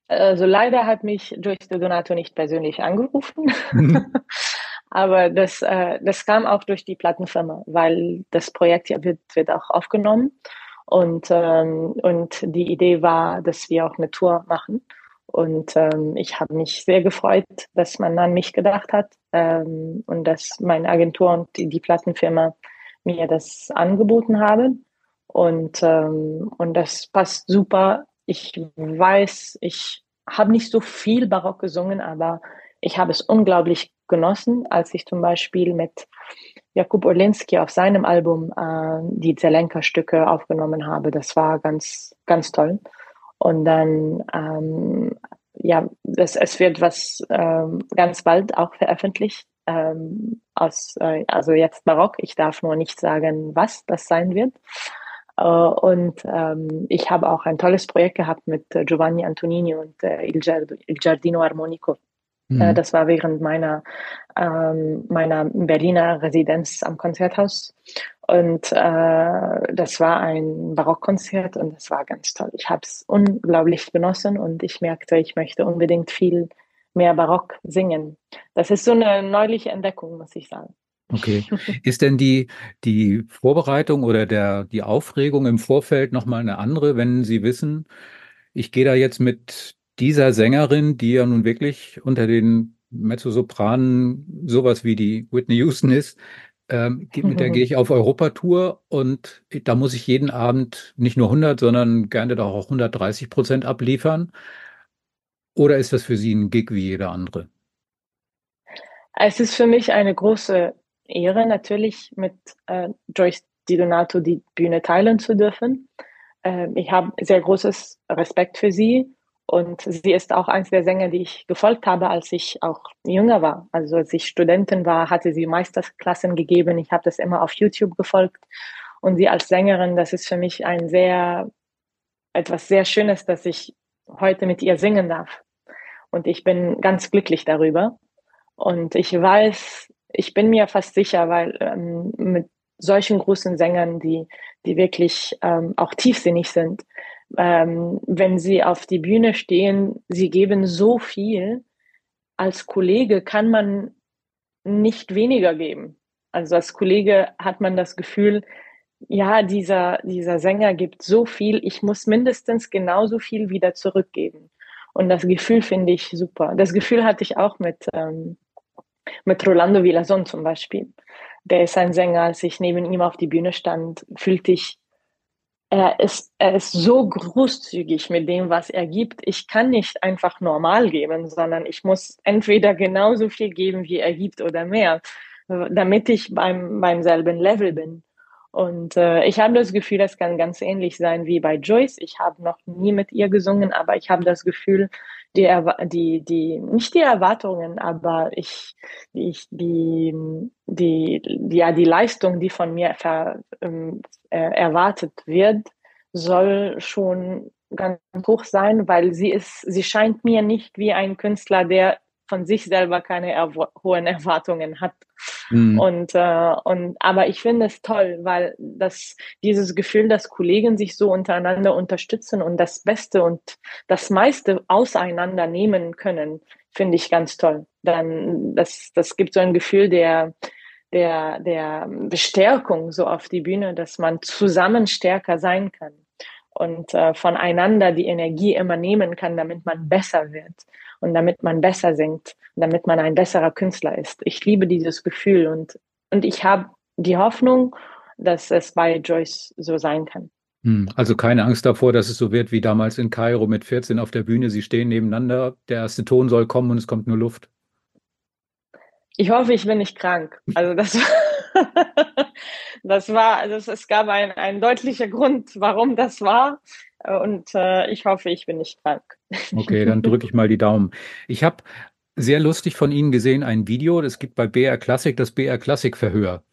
Also leider hat mich Joyce Donato nicht persönlich angerufen. Aber das, äh, das kam auch durch die Plattenfirma, weil das Projekt ja wird, wird auch aufgenommen. Und, ähm, und die Idee war, dass wir auch eine Tour machen. Und ähm, ich habe mich sehr gefreut, dass man an mich gedacht hat ähm, und dass meine Agentur und die, die Plattenfirma mir das angeboten haben. Und, ähm, und das passt super. Ich weiß, ich habe nicht so viel Barock gesungen, aber ich habe es unglaublich genossen, als ich zum Beispiel mit Jakub Orlinski auf seinem Album äh, die Zelenka-Stücke aufgenommen habe. Das war ganz, ganz toll. Und dann, ähm, ja, das, es wird was ähm, ganz bald auch veröffentlicht. Ähm, aus, äh, also jetzt Barock. Ich darf nur nicht sagen, was das sein wird. Uh, und ähm, ich habe auch ein tolles Projekt gehabt mit äh, Giovanni Antonini und äh, Il, Giardino Armonico. Mhm. Äh, das war während meiner, ähm, meiner Berliner Residenz am Konzerthaus. Und äh, das war ein Barockkonzert und das war ganz toll. Ich habe es unglaublich genossen und ich merkte, ich möchte unbedingt viel mehr Barock singen. Das ist so eine neuliche Entdeckung, muss ich sagen. Okay. Ist denn die, die Vorbereitung oder der, die Aufregung im Vorfeld nochmal eine andere, wenn Sie wissen, ich gehe da jetzt mit dieser Sängerin, die ja nun wirklich unter den Mezzosopranen sowas wie die Whitney Houston ist, ähm, mit der gehe ich auf Europatour und da muss ich jeden Abend nicht nur 100, sondern gerne doch auch 130 Prozent abliefern. Oder ist das für Sie ein Gig wie jeder andere? Es ist für mich eine große Ehre, natürlich mit äh, Joyce Di Donato die Bühne teilen zu dürfen. Äh, ich habe sehr großes Respekt für sie und sie ist auch eins der Sänger, die ich gefolgt habe, als ich auch jünger war. Also als ich Studentin war, hatte sie Meisterklassen gegeben. Ich habe das immer auf YouTube gefolgt. Und sie als Sängerin, das ist für mich ein sehr, etwas sehr Schönes, dass ich heute mit ihr singen darf. Und ich bin ganz glücklich darüber. Und ich weiß, ich bin mir fast sicher, weil ähm, mit solchen großen Sängern, die, die wirklich ähm, auch tiefsinnig sind, ähm, wenn sie auf die Bühne stehen, sie geben so viel. Als Kollege kann man nicht weniger geben. Also als Kollege hat man das Gefühl, ja, dieser, dieser Sänger gibt so viel, ich muss mindestens genauso viel wieder zurückgeben. Und das Gefühl finde ich super. Das Gefühl hatte ich auch mit, ähm, mit Rolando Villason zum Beispiel. Der ist ein Sänger, als ich neben ihm auf die Bühne stand, fühlte ich er ist, er ist so großzügig mit dem, was er gibt. Ich kann nicht einfach normal geben, sondern ich muss entweder genauso viel geben, wie er gibt oder mehr, damit ich beim, beim selben Level bin. Und äh, ich habe das Gefühl, das kann ganz ähnlich sein wie bei Joyce. Ich habe noch nie mit ihr gesungen, aber ich habe das Gefühl, die, die, die, nicht die Erwartungen, aber ich, ich die, die, ja, die Leistung, die von mir ver, ähm, äh, erwartet wird, soll schon ganz hoch sein, weil sie ist, sie scheint mir nicht wie ein Künstler, der von sich selber keine erw hohen Erwartungen hat. Mhm. Und, äh, und, aber ich finde es toll, weil das, dieses Gefühl, dass Kollegen sich so untereinander unterstützen und das Beste und das meiste auseinander nehmen können, finde ich ganz toll. Dann, das, das gibt so ein Gefühl der, der, der Bestärkung so auf die Bühne, dass man zusammen stärker sein kann und äh, voneinander die Energie immer nehmen kann, damit man besser wird und damit man besser singt, damit man ein besserer Künstler ist. Ich liebe dieses Gefühl und, und ich habe die Hoffnung, dass es bei Joyce so sein kann. Hm, also keine Angst davor, dass es so wird wie damals in Kairo mit 14 auf der Bühne. Sie stehen nebeneinander, der erste Ton soll kommen und es kommt nur Luft. Ich hoffe, ich bin nicht krank. Also das, das war, also es gab einen, einen deutlichen Grund, warum das war. Und äh, ich hoffe, ich bin nicht krank. Okay, dann drücke ich mal die Daumen. Ich habe sehr lustig von Ihnen gesehen ein Video, das gibt bei BR Classic das BR Classic Verhör.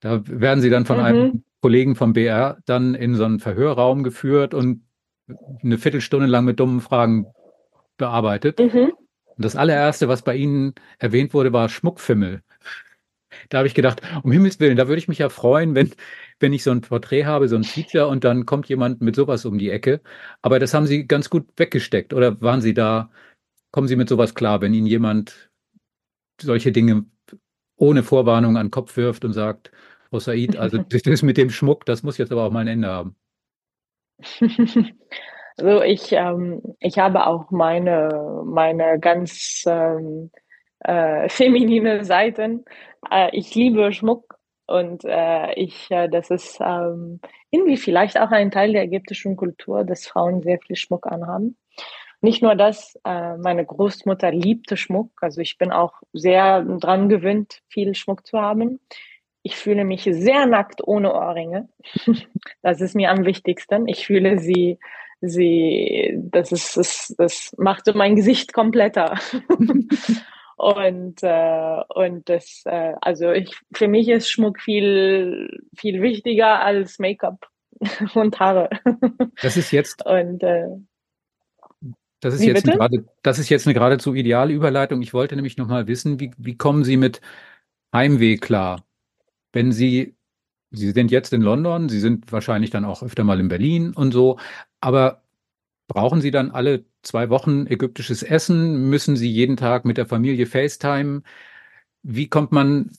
Da werden Sie dann von mhm. einem Kollegen vom BR dann in so einen Verhörraum geführt und eine Viertelstunde lang mit dummen Fragen bearbeitet. Mhm. Und das allererste, was bei Ihnen erwähnt wurde, war Schmuckfimmel. Da habe ich gedacht, um Himmels Willen, da würde ich mich ja freuen, wenn, wenn ich so ein Porträt habe, so ein Feature und dann kommt jemand mit sowas um die Ecke. Aber das haben Sie ganz gut weggesteckt. Oder waren Sie da, kommen Sie mit sowas klar, wenn Ihnen jemand solche Dinge ohne Vorwarnung an den Kopf wirft und sagt, Frau Said, also das mit dem Schmuck, das muss jetzt aber auch mal ein Ende haben. Also ich, ähm, ich habe auch meine, meine ganz ähm, äh, feminine Seiten. Äh, ich liebe Schmuck und äh, ich, äh, das ist ähm, irgendwie vielleicht auch ein Teil der ägyptischen Kultur, dass Frauen sehr viel Schmuck anhaben. Nicht nur das, äh, meine Großmutter liebte Schmuck, also ich bin auch sehr dran gewöhnt, viel Schmuck zu haben. Ich fühle mich sehr nackt ohne Ohrringe. Das ist mir am wichtigsten. Ich fühle sie, sie, das ist, das, das macht so mein Gesicht kompletter. Und, äh, und das, äh, also ich, für mich ist Schmuck viel, viel wichtiger als Make-up und Haare. Das ist jetzt. Und, äh, das ist, jetzt eine gerade, das ist jetzt eine geradezu ideale Überleitung. Ich wollte nämlich nochmal wissen, wie, wie kommen Sie mit Heimweh klar? Wenn Sie, Sie sind jetzt in London, Sie sind wahrscheinlich dann auch öfter mal in Berlin und so, aber brauchen Sie dann alle zwei Wochen ägyptisches Essen? Müssen Sie jeden Tag mit der Familie FaceTime? Wie kommt man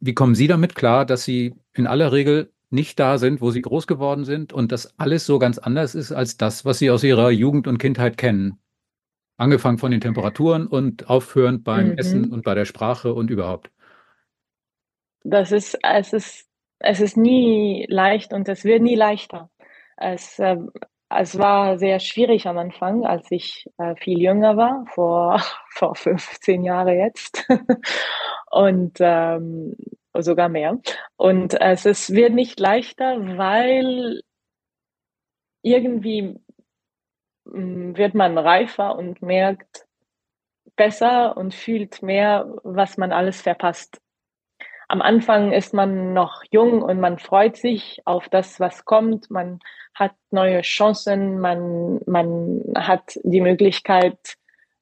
wie kommen Sie damit klar, dass Sie in aller Regel nicht da sind, wo Sie groß geworden sind und dass alles so ganz anders ist als das, was Sie aus Ihrer Jugend und Kindheit kennen? Angefangen von den Temperaturen und aufhörend beim mhm. Essen und bei der Sprache und überhaupt. Das ist, es ist, es ist nie leicht und es wird nie leichter. Es, äh, es war sehr schwierig am Anfang, als ich äh, viel jünger war, vor, vor 15 Jahren jetzt. und ähm, sogar mehr. Und es ist, wird nicht leichter, weil irgendwie mm, wird man reifer und merkt besser und fühlt mehr, was man alles verpasst am Anfang ist man noch jung und man freut sich auf das, was kommt. Man hat neue Chancen, man, man hat die Möglichkeit,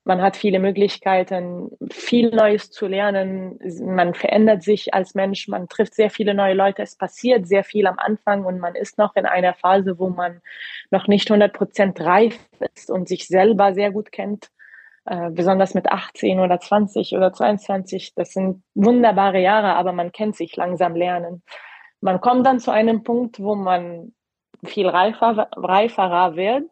man hat viele Möglichkeiten, viel Neues zu lernen. Man verändert sich als Mensch, man trifft sehr viele neue Leute. Es passiert sehr viel am Anfang und man ist noch in einer Phase, wo man noch nicht 100 Prozent reif ist und sich selber sehr gut kennt. Äh, besonders mit 18 oder 20 oder 22, das sind wunderbare Jahre, aber man kennt sich langsam lernen. Man kommt dann zu einem Punkt, wo man viel reifer, reiferer wird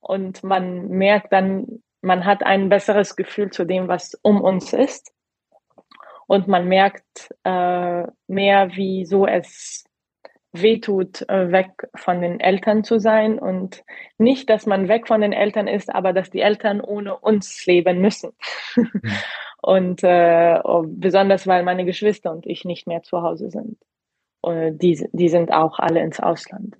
und man merkt dann, man hat ein besseres Gefühl zu dem, was um uns ist. Und man merkt äh, mehr, wieso es wehtut, äh, weg von den Eltern zu sein und nicht, dass man weg von den Eltern ist, aber dass die Eltern ohne uns leben müssen. Und äh, besonders, weil meine Geschwister und ich nicht mehr zu Hause sind. Und die, die sind auch alle ins Ausland.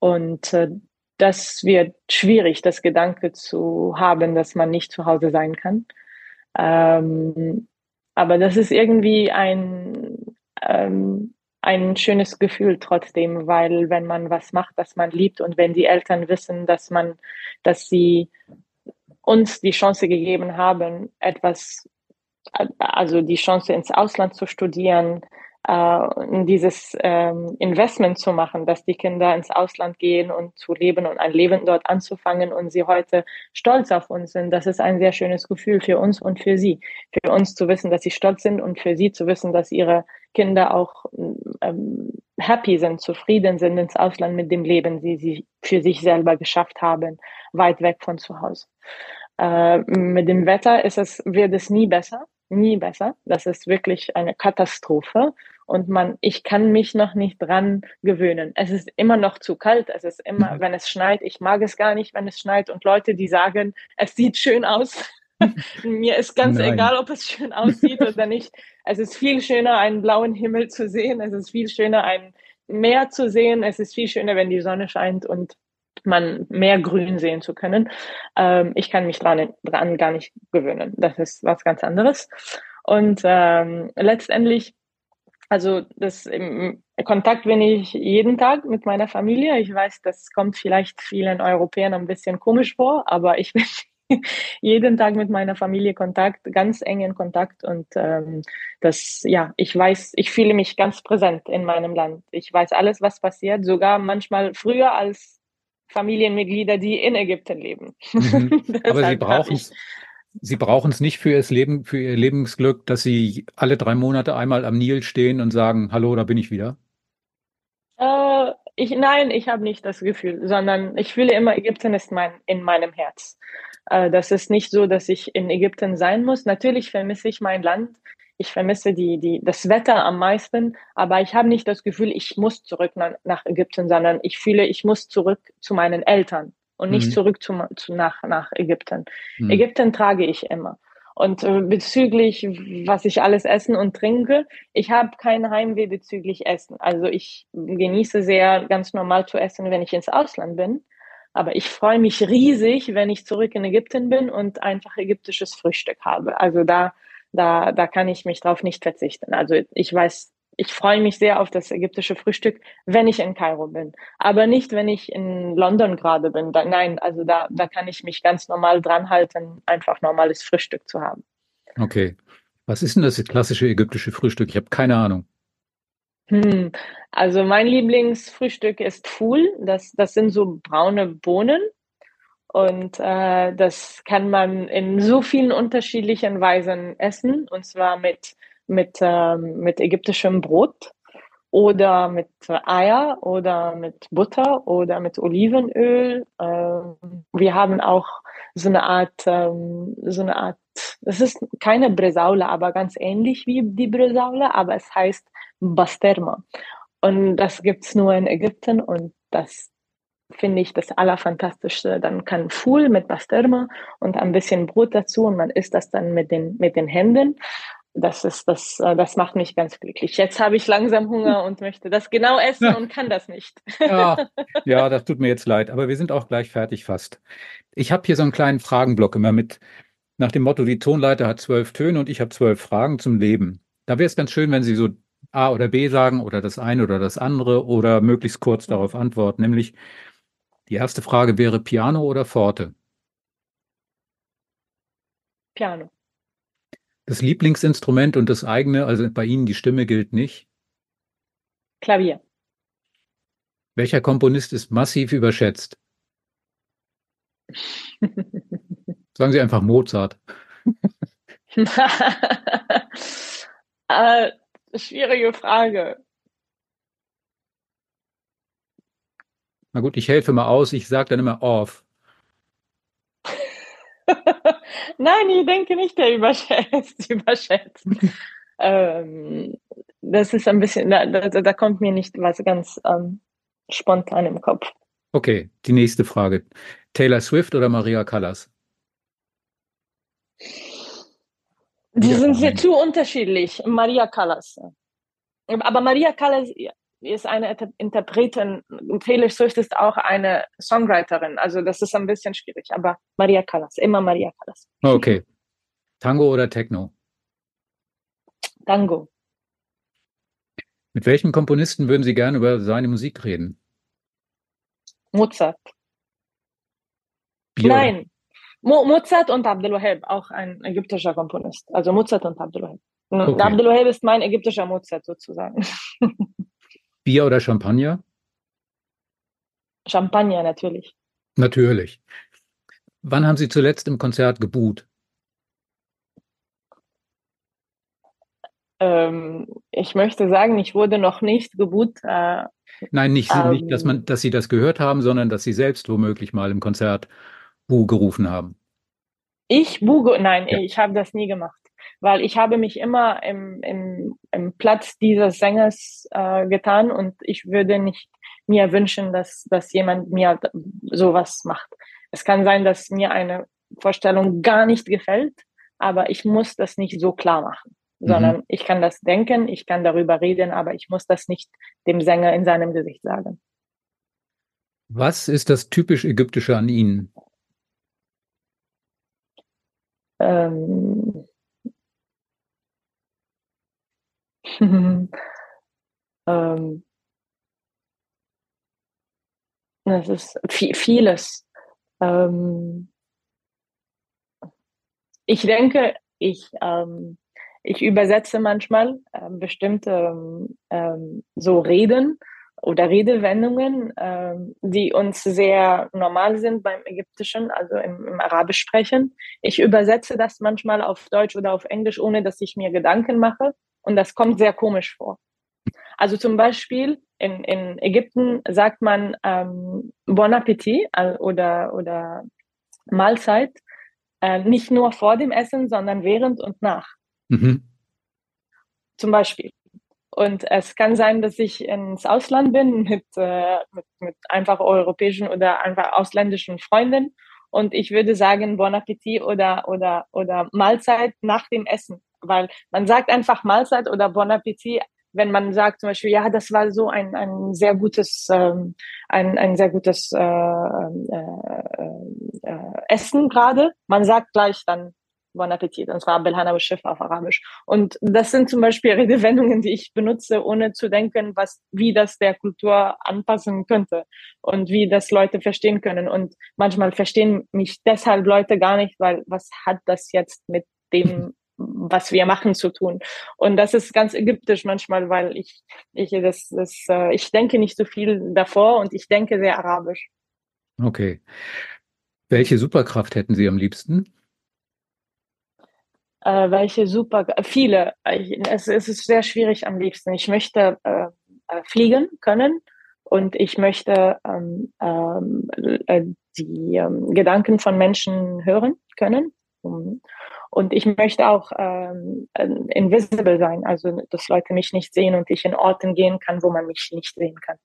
Und äh, das wird schwierig, das Gedanke zu haben, dass man nicht zu Hause sein kann. Ähm, aber das ist irgendwie ein, ähm, ein schönes Gefühl trotzdem, weil wenn man was macht, das man liebt und wenn die Eltern wissen, dass man, dass sie uns die Chance gegeben haben, etwas, also die Chance ins Ausland zu studieren, äh, dieses ähm, Investment zu machen, dass die Kinder ins Ausland gehen und zu leben und ein Leben dort anzufangen und sie heute stolz auf uns sind. Das ist ein sehr schönes Gefühl für uns und für sie. Für uns zu wissen, dass sie stolz sind und für sie zu wissen, dass ihre Kinder auch ähm, happy sind, zufrieden sind ins Ausland mit dem Leben, die sie für sich selber geschafft haben, weit weg von zu Hause. Äh, mit dem Wetter ist es, wird es nie besser, nie besser. Das ist wirklich eine Katastrophe und man, ich kann mich noch nicht dran gewöhnen. Es ist immer noch zu kalt, es ist immer, mhm. wenn es schneit, ich mag es gar nicht, wenn es schneit und Leute, die sagen, es sieht schön aus. Mir ist ganz Nein. egal, ob es schön aussieht oder nicht. Es ist viel schöner, einen blauen Himmel zu sehen. Es ist viel schöner, ein Meer zu sehen. Es ist viel schöner, wenn die Sonne scheint und man mehr Grün sehen zu können. Ähm, ich kann mich dran, dran gar nicht gewöhnen. Das ist was ganz anderes. Und ähm, letztendlich also das im Kontakt bin ich jeden Tag mit meiner Familie. Ich weiß, das kommt vielleicht vielen Europäern ein bisschen komisch vor, aber ich bin jeden Tag mit meiner Familie Kontakt, ganz eng in Kontakt und ähm, das, ja, ich weiß, ich fühle mich ganz präsent in meinem Land. Ich weiß alles, was passiert, sogar manchmal früher als Familienmitglieder, die in Ägypten leben. Mhm. Aber Sie brauchen es Sie brauchen es nicht für Ihr Leben, für Ihr Lebensglück, dass Sie alle drei Monate einmal am Nil stehen und sagen, hallo, da bin ich wieder? Äh, ich, nein, ich habe nicht das Gefühl, sondern ich fühle immer, Ägypten ist mein, in meinem Herz. Äh, das ist nicht so, dass ich in Ägypten sein muss. Natürlich vermisse ich mein Land. Ich vermisse die, die, das Wetter am meisten, aber ich habe nicht das Gefühl, ich muss zurück nach, nach Ägypten, sondern ich fühle, ich muss zurück zu meinen Eltern und nicht mhm. zurück zu, zu, nach, nach Ägypten. Mhm. Ägypten trage ich immer. Und äh, bezüglich, was ich alles essen und trinke, ich habe kein Heimweh bezüglich Essen. Also ich genieße sehr ganz normal zu essen, wenn ich ins Ausland bin. Aber ich freue mich riesig, wenn ich zurück in Ägypten bin und einfach ägyptisches Frühstück habe. Also da, da, da kann ich mich drauf nicht verzichten. Also ich weiß ich freue mich sehr auf das ägyptische Frühstück, wenn ich in Kairo bin. Aber nicht, wenn ich in London gerade bin. Da, nein, also da, da kann ich mich ganz normal dran halten, einfach normales Frühstück zu haben. Okay. Was ist denn das klassische ägyptische Frühstück? Ich habe keine Ahnung. Hm. Also mein Lieblingsfrühstück ist Fool. Das, das sind so braune Bohnen. Und äh, das kann man in so vielen unterschiedlichen Weisen essen. Und zwar mit mit, äh, mit ägyptischem Brot oder mit Eier oder mit Butter oder mit Olivenöl. Ähm, wir haben auch so eine Art, ähm, so eine Art, es ist keine Bresaule, aber ganz ähnlich wie die Bresaule, aber es heißt Basterma. Und das gibt's nur in Ägypten und das finde ich das Allerfantastischste. Dann kann Fuhl mit Basterma und ein bisschen Brot dazu und man isst das dann mit den, mit den Händen das ist das, äh, das macht mich ganz glücklich. Jetzt habe ich langsam Hunger und möchte das genau essen ja. und kann das nicht. Ja, ja, das tut mir jetzt leid, aber wir sind auch gleich fertig fast. Ich habe hier so einen kleinen Fragenblock immer mit nach dem Motto, die Tonleiter hat zwölf Töne und ich habe zwölf Fragen zum Leben. Da wäre es ganz schön, wenn Sie so A oder B sagen oder das eine oder das andere oder möglichst kurz darauf antworten. Nämlich die erste Frage wäre Piano oder Forte? Piano. Das Lieblingsinstrument und das eigene, also bei Ihnen die Stimme gilt nicht? Klavier. Welcher Komponist ist massiv überschätzt? Sagen Sie einfach Mozart. äh, schwierige Frage. Na gut, ich helfe mal aus. Ich sage dann immer off. Nein, ich denke nicht, der überschätzt. überschätzt. ähm, das ist ein bisschen, da, da, da, kommt mir nicht was ganz ähm, spontan im Kopf. Okay, die nächste Frage. Taylor Swift oder Maria Callas? Die sind sehr zu unterschiedlich. Maria Callas. Aber Maria Callas, ist eine Interpretin. Taylor Swift ist auch eine Songwriterin. Also das ist ein bisschen schwierig. Aber Maria Callas, immer Maria Callas. Okay. Tango oder Techno? Tango. Mit welchem Komponisten würden Sie gerne über seine Musik reden? Mozart. Bier Nein. Mo Mozart und Abdel Wahab, auch ein ägyptischer Komponist. Also Mozart und Abdel Wahab. Okay. Abdel Wahab ist mein ägyptischer Mozart sozusagen. Bier oder Champagner? Champagner natürlich. Natürlich. Wann haben Sie zuletzt im Konzert gebuht? Ähm, ich möchte sagen, ich wurde noch nicht gebuht. Äh, Nein, nicht, ähm, nicht dass, man, dass Sie das gehört haben, sondern dass Sie selbst womöglich mal im Konzert Bu gerufen haben. Ich Bu, nein, ja. ich habe das nie gemacht weil ich habe mich immer im, im, im Platz dieses Sängers äh, getan und ich würde nicht mir wünschen, dass, dass jemand mir sowas macht. Es kann sein, dass mir eine Vorstellung gar nicht gefällt, aber ich muss das nicht so klar machen, mhm. sondern ich kann das denken, ich kann darüber reden, aber ich muss das nicht dem Sänger in seinem Gesicht sagen. Was ist das typisch Ägyptische an Ihnen? Ähm, ähm, ist vieles. Ähm, ich denke, ich, ähm, ich übersetze manchmal äh, bestimmte ähm, so Reden oder Redewendungen, ähm, die uns sehr normal sind beim Ägyptischen, also im, im Arabisch sprechen. Ich übersetze das manchmal auf Deutsch oder auf Englisch, ohne dass ich mir Gedanken mache. Und das kommt sehr komisch vor. Also zum Beispiel in, in Ägypten sagt man ähm, Bon Appetit äh, oder, oder Mahlzeit äh, nicht nur vor dem Essen, sondern während und nach. Mhm. Zum Beispiel. Und es kann sein, dass ich ins Ausland bin mit, äh, mit, mit einfach europäischen oder einfach ausländischen Freunden und ich würde sagen Bon Appetit oder, oder, oder Mahlzeit nach dem Essen weil man sagt einfach Mahlzeit oder Bon Appetit, wenn man sagt zum Beispiel, ja, das war so ein, ein sehr gutes, ähm, ein, ein sehr gutes äh, äh, äh, Essen gerade. Man sagt gleich dann Bon Appetit, und zwar Belhana Schiff auf Arabisch. Und das sind zum Beispiel Redewendungen, die ich benutze, ohne zu denken, was, wie das der Kultur anpassen könnte und wie das Leute verstehen können. Und manchmal verstehen mich deshalb Leute gar nicht, weil was hat das jetzt mit dem was wir machen zu tun. Und das ist ganz ägyptisch manchmal, weil ich, ich, das, das, äh, ich denke nicht so viel davor und ich denke sehr arabisch. Okay. Welche Superkraft hätten Sie am liebsten? Äh, welche super, viele. Es, es, ist sehr schwierig am liebsten. Ich möchte äh, äh, fliegen können und ich möchte ähm, ähm, äh, die ähm, Gedanken von Menschen hören können. Und ich möchte auch ähm, invisible sein, also dass Leute mich nicht sehen und ich in Orten gehen kann, wo man mich nicht sehen kann.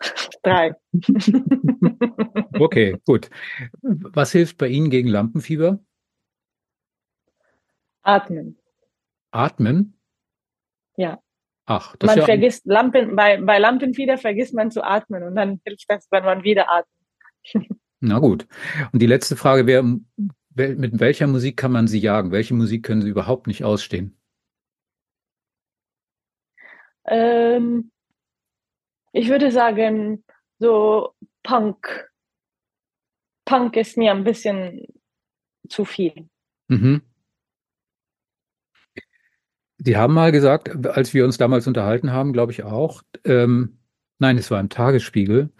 Drei. okay, gut. Was hilft bei Ihnen gegen Lampenfieber? Atmen. Atmen? Ja. Ach, das man ja vergisst Lampen, bei, bei Lampenfieber vergisst man zu atmen und dann hilft das, wenn man wieder atmet. Na gut. Und die letzte Frage wäre, mit welcher Musik kann man Sie jagen? Welche Musik können Sie überhaupt nicht ausstehen? Ähm, ich würde sagen, so Punk. Punk ist mir ein bisschen zu viel. Mhm. Sie haben mal gesagt, als wir uns damals unterhalten haben, glaube ich auch, ähm, nein, es war im Tagesspiegel,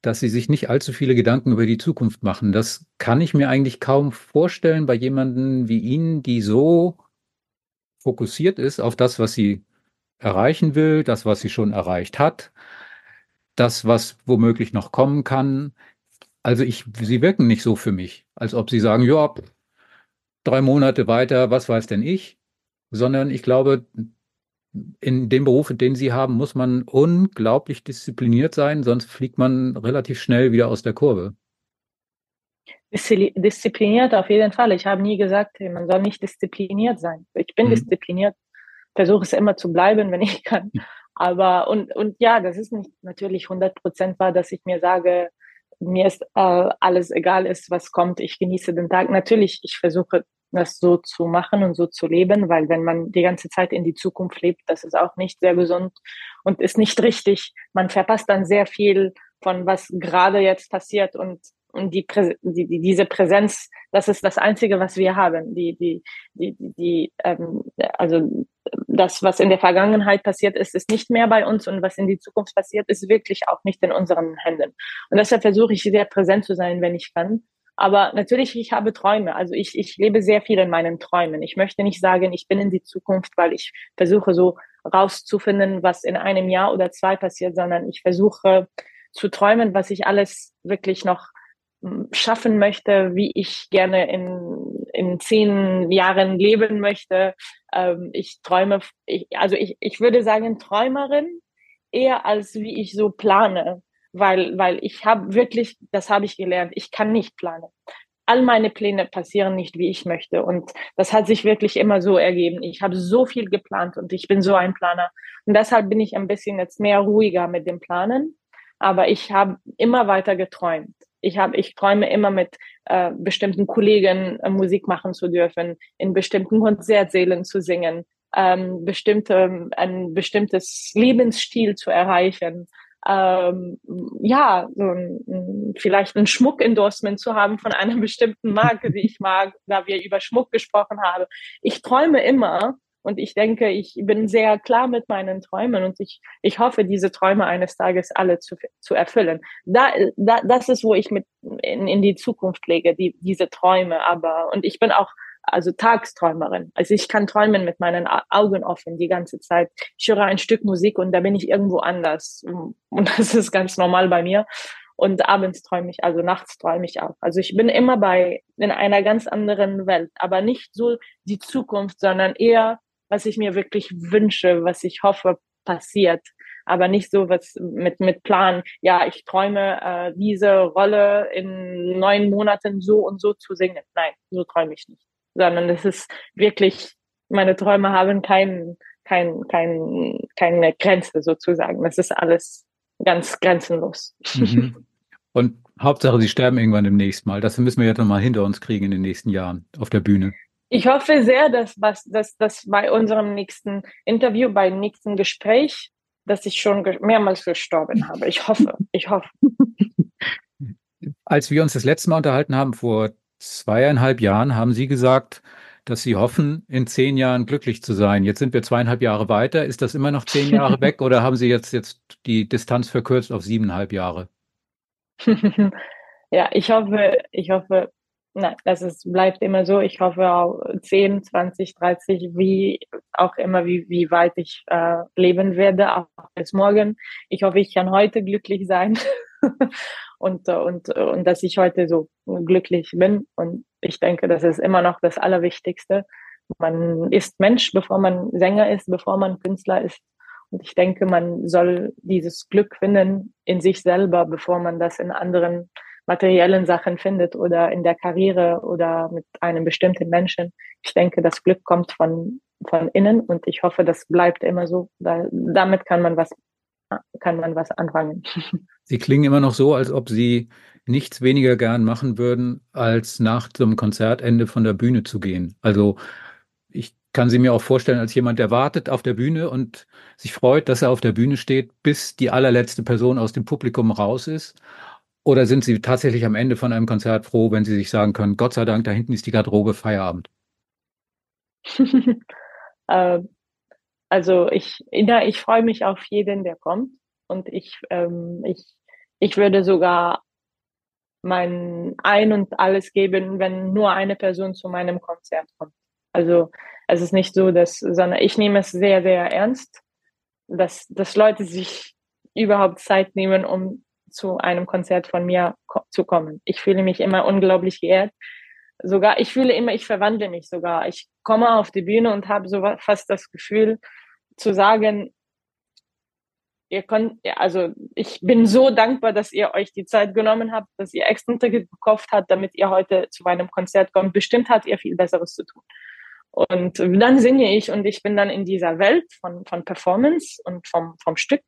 dass Sie sich nicht allzu viele Gedanken über die Zukunft machen. Das kann ich mir eigentlich kaum vorstellen bei jemandem wie Ihnen, die so fokussiert ist auf das, was sie erreichen will, das, was sie schon erreicht hat, das, was womöglich noch kommen kann. Also ich, Sie wirken nicht so für mich, als ob Sie sagen, ja, drei Monate weiter, was weiß denn ich? Sondern ich glaube, in dem Beruf, den Sie haben, muss man unglaublich diszipliniert sein, sonst fliegt man relativ schnell wieder aus der Kurve. Diszipliniert auf jeden Fall. Ich habe nie gesagt, man soll nicht diszipliniert sein. Ich bin mhm. diszipliniert, versuche es immer zu bleiben, wenn ich kann. Aber und, und ja, das ist nicht natürlich 100 Prozent wahr, dass ich mir sage, mir ist äh, alles egal ist, was kommt. Ich genieße den Tag. Natürlich, ich versuche das so zu machen und so zu leben, weil wenn man die ganze Zeit in die Zukunft lebt, das ist auch nicht sehr gesund und ist nicht richtig. Man verpasst dann sehr viel von was gerade jetzt passiert und und die, die, die, diese Präsenz, das ist das Einzige, was wir haben. Die, die, die, die, ähm, also das, was in der Vergangenheit passiert ist, ist nicht mehr bei uns und was in die Zukunft passiert, ist wirklich auch nicht in unseren Händen. Und deshalb versuche ich sehr präsent zu sein, wenn ich kann aber natürlich, ich habe Träume. Also ich, ich lebe sehr viel in meinen Träumen. Ich möchte nicht sagen, ich bin in die Zukunft, weil ich versuche so rauszufinden, was in einem Jahr oder zwei passiert, sondern ich versuche zu träumen, was ich alles wirklich noch hm, schaffen möchte, wie ich gerne in, in zehn Jahren leben möchte. Ähm, ich träume, ich, also ich, ich würde sagen Träumerin eher als wie ich so plane weil, weil ich habe wirklich, das habe ich gelernt, ich kann nicht planen. All meine Pläne passieren nicht, wie ich möchte. Und das hat sich wirklich immer so ergeben. Ich habe so viel geplant und ich bin so ein Planer. Und deshalb bin ich ein bisschen jetzt mehr ruhiger mit dem Planen. Aber ich habe immer weiter geträumt. Ich habe, ich träume immer mit äh, bestimmten Kollegen äh, Musik machen zu dürfen, in bestimmten Konzertsälen zu singen, ähm, bestimmte, ein bestimmtes Lebensstil zu erreichen ähm, ja, so ein, vielleicht ein Schmuckendorsement zu haben von einer bestimmten Marke, die ich mag, da wir über Schmuck gesprochen haben. Ich träume immer und ich denke, ich bin sehr klar mit meinen Träumen und ich, ich hoffe, diese Träume eines Tages alle zu, zu erfüllen. Da, da, das ist, wo ich mit in, in die Zukunft lege, die, diese Träume. Aber, und ich bin auch also Tagsträumerin. Also ich kann träumen mit meinen Augen offen die ganze Zeit. Ich höre ein Stück Musik und da bin ich irgendwo anders. Und das ist ganz normal bei mir. Und abends träume ich, also nachts träume ich auch. Also ich bin immer bei, in einer ganz anderen Welt, aber nicht so die Zukunft, sondern eher, was ich mir wirklich wünsche, was ich hoffe passiert. Aber nicht so was mit, mit Plan. Ja, ich träume, äh, diese Rolle in neun Monaten so und so zu singen. Nein, so träume ich nicht sondern es ist wirklich, meine Träume haben kein, kein, kein, keine Grenze sozusagen. Das ist alles ganz grenzenlos. Mhm. Und Hauptsache, sie sterben irgendwann demnächst mal. Das müssen wir jetzt nochmal hinter uns kriegen in den nächsten Jahren auf der Bühne. Ich hoffe sehr, dass, was, dass, dass bei unserem nächsten Interview, beim nächsten Gespräch, dass ich schon mehrmals gestorben habe. Ich hoffe, ich hoffe. Als wir uns das letzte Mal unterhalten haben, vor zweieinhalb Jahren haben Sie gesagt, dass Sie hoffen, in zehn Jahren glücklich zu sein. Jetzt sind wir zweieinhalb Jahre weiter. Ist das immer noch zehn Jahre weg oder haben Sie jetzt, jetzt die Distanz verkürzt auf siebeneinhalb Jahre? ja, ich hoffe, ich hoffe, nein, das ist, bleibt immer so. Ich hoffe auch 10, 20, 30, wie auch immer, wie, wie weit ich äh, leben werde, auch bis morgen. Ich hoffe, ich kann heute glücklich sein und, und, und dass ich heute so glücklich bin. Und ich denke, das ist immer noch das Allerwichtigste. Man ist Mensch, bevor man Sänger ist, bevor man Künstler ist. Und ich denke, man soll dieses Glück finden in sich selber, bevor man das in anderen materiellen Sachen findet oder in der Karriere oder mit einem bestimmten Menschen. Ich denke, das Glück kommt von, von innen und ich hoffe, das bleibt immer so. Da, damit kann man was, kann man was anfangen. Sie klingen immer noch so, als ob Sie nichts weniger gern machen würden, als nach zum Konzertende von der Bühne zu gehen. Also ich kann sie mir auch vorstellen als jemand, der wartet auf der Bühne und sich freut, dass er auf der Bühne steht, bis die allerletzte Person aus dem Publikum raus ist oder sind Sie tatsächlich am Ende von einem Konzert froh, wenn Sie sich sagen können, Gott sei Dank, da hinten ist die Garderobe, Feierabend? äh, also ich, ja, ich freue mich auf jeden, der kommt. Und ich, ähm, ich, ich würde sogar mein Ein und alles geben, wenn nur eine Person zu meinem Konzert kommt. Also es ist nicht so, dass, sondern ich nehme es sehr, sehr ernst, dass, dass Leute sich überhaupt Zeit nehmen, um zu einem Konzert von mir ko zu kommen. Ich fühle mich immer unglaublich geehrt. Sogar, ich fühle immer, ich verwandle mich sogar. Ich komme auf die Bühne und habe so fast das Gefühl zu sagen, ihr könnt, also ich bin so dankbar, dass ihr euch die Zeit genommen habt, dass ihr extra Ticket gekauft habt, damit ihr heute zu meinem Konzert kommt. Bestimmt hat ihr viel Besseres zu tun. Und dann singe ich und ich bin dann in dieser Welt von, von Performance und vom, vom Stück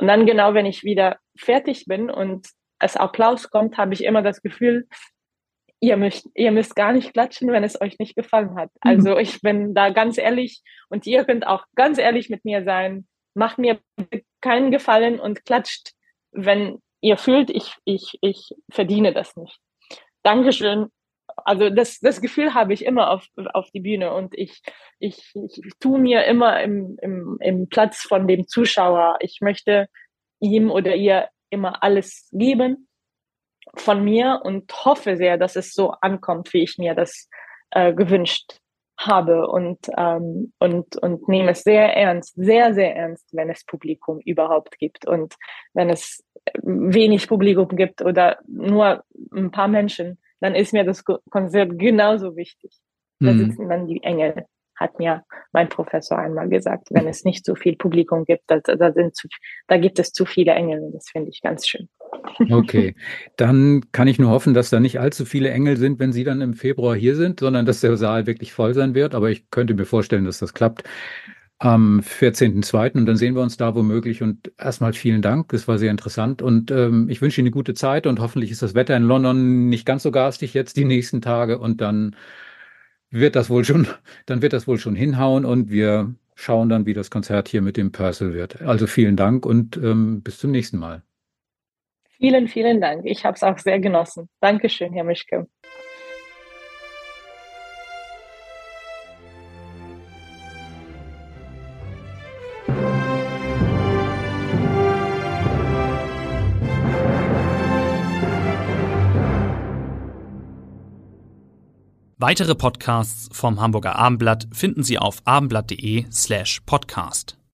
und dann genau, wenn ich wieder fertig bin und es Applaus kommt, habe ich immer das Gefühl, ihr müsst, ihr müsst gar nicht klatschen, wenn es euch nicht gefallen hat. Mhm. Also ich bin da ganz ehrlich und ihr könnt auch ganz ehrlich mit mir sein. Macht mir keinen Gefallen und klatscht, wenn ihr fühlt, ich, ich, ich verdiene das nicht. Dankeschön also das, das Gefühl habe ich immer auf, auf die Bühne und ich, ich, ich tue mir immer im, im, im Platz von dem Zuschauer. Ich möchte ihm oder ihr immer alles geben von mir und hoffe sehr, dass es so ankommt, wie ich mir das äh, gewünscht habe und, ähm, und, und nehme es sehr ernst, sehr, sehr ernst, wenn es Publikum überhaupt gibt. Und wenn es wenig Publikum gibt oder nur ein paar Menschen, dann ist mir das Konzert genauso wichtig. Da mhm. sitzen dann die Engel, hat mir mein Professor einmal gesagt. Wenn es nicht so viel Publikum gibt, da, da, sind zu, da gibt es zu viele Engel. Das finde ich ganz schön. Okay, dann kann ich nur hoffen, dass da nicht allzu viele Engel sind, wenn Sie dann im Februar hier sind, sondern dass der Saal wirklich voll sein wird. Aber ich könnte mir vorstellen, dass das klappt am 14.02. und dann sehen wir uns da womöglich. Und erstmal vielen Dank, das war sehr interessant und ähm, ich wünsche Ihnen eine gute Zeit und hoffentlich ist das Wetter in London nicht ganz so garstig jetzt die nächsten Tage und dann wird das wohl schon, dann wird das wohl schon hinhauen und wir schauen dann, wie das Konzert hier mit dem Purcell wird. Also vielen Dank und ähm, bis zum nächsten Mal. Vielen, vielen Dank. Ich habe es auch sehr genossen. Dankeschön, Herr Mischke. Weitere Podcasts vom Hamburger Abendblatt finden Sie auf abendblatt.de slash podcast.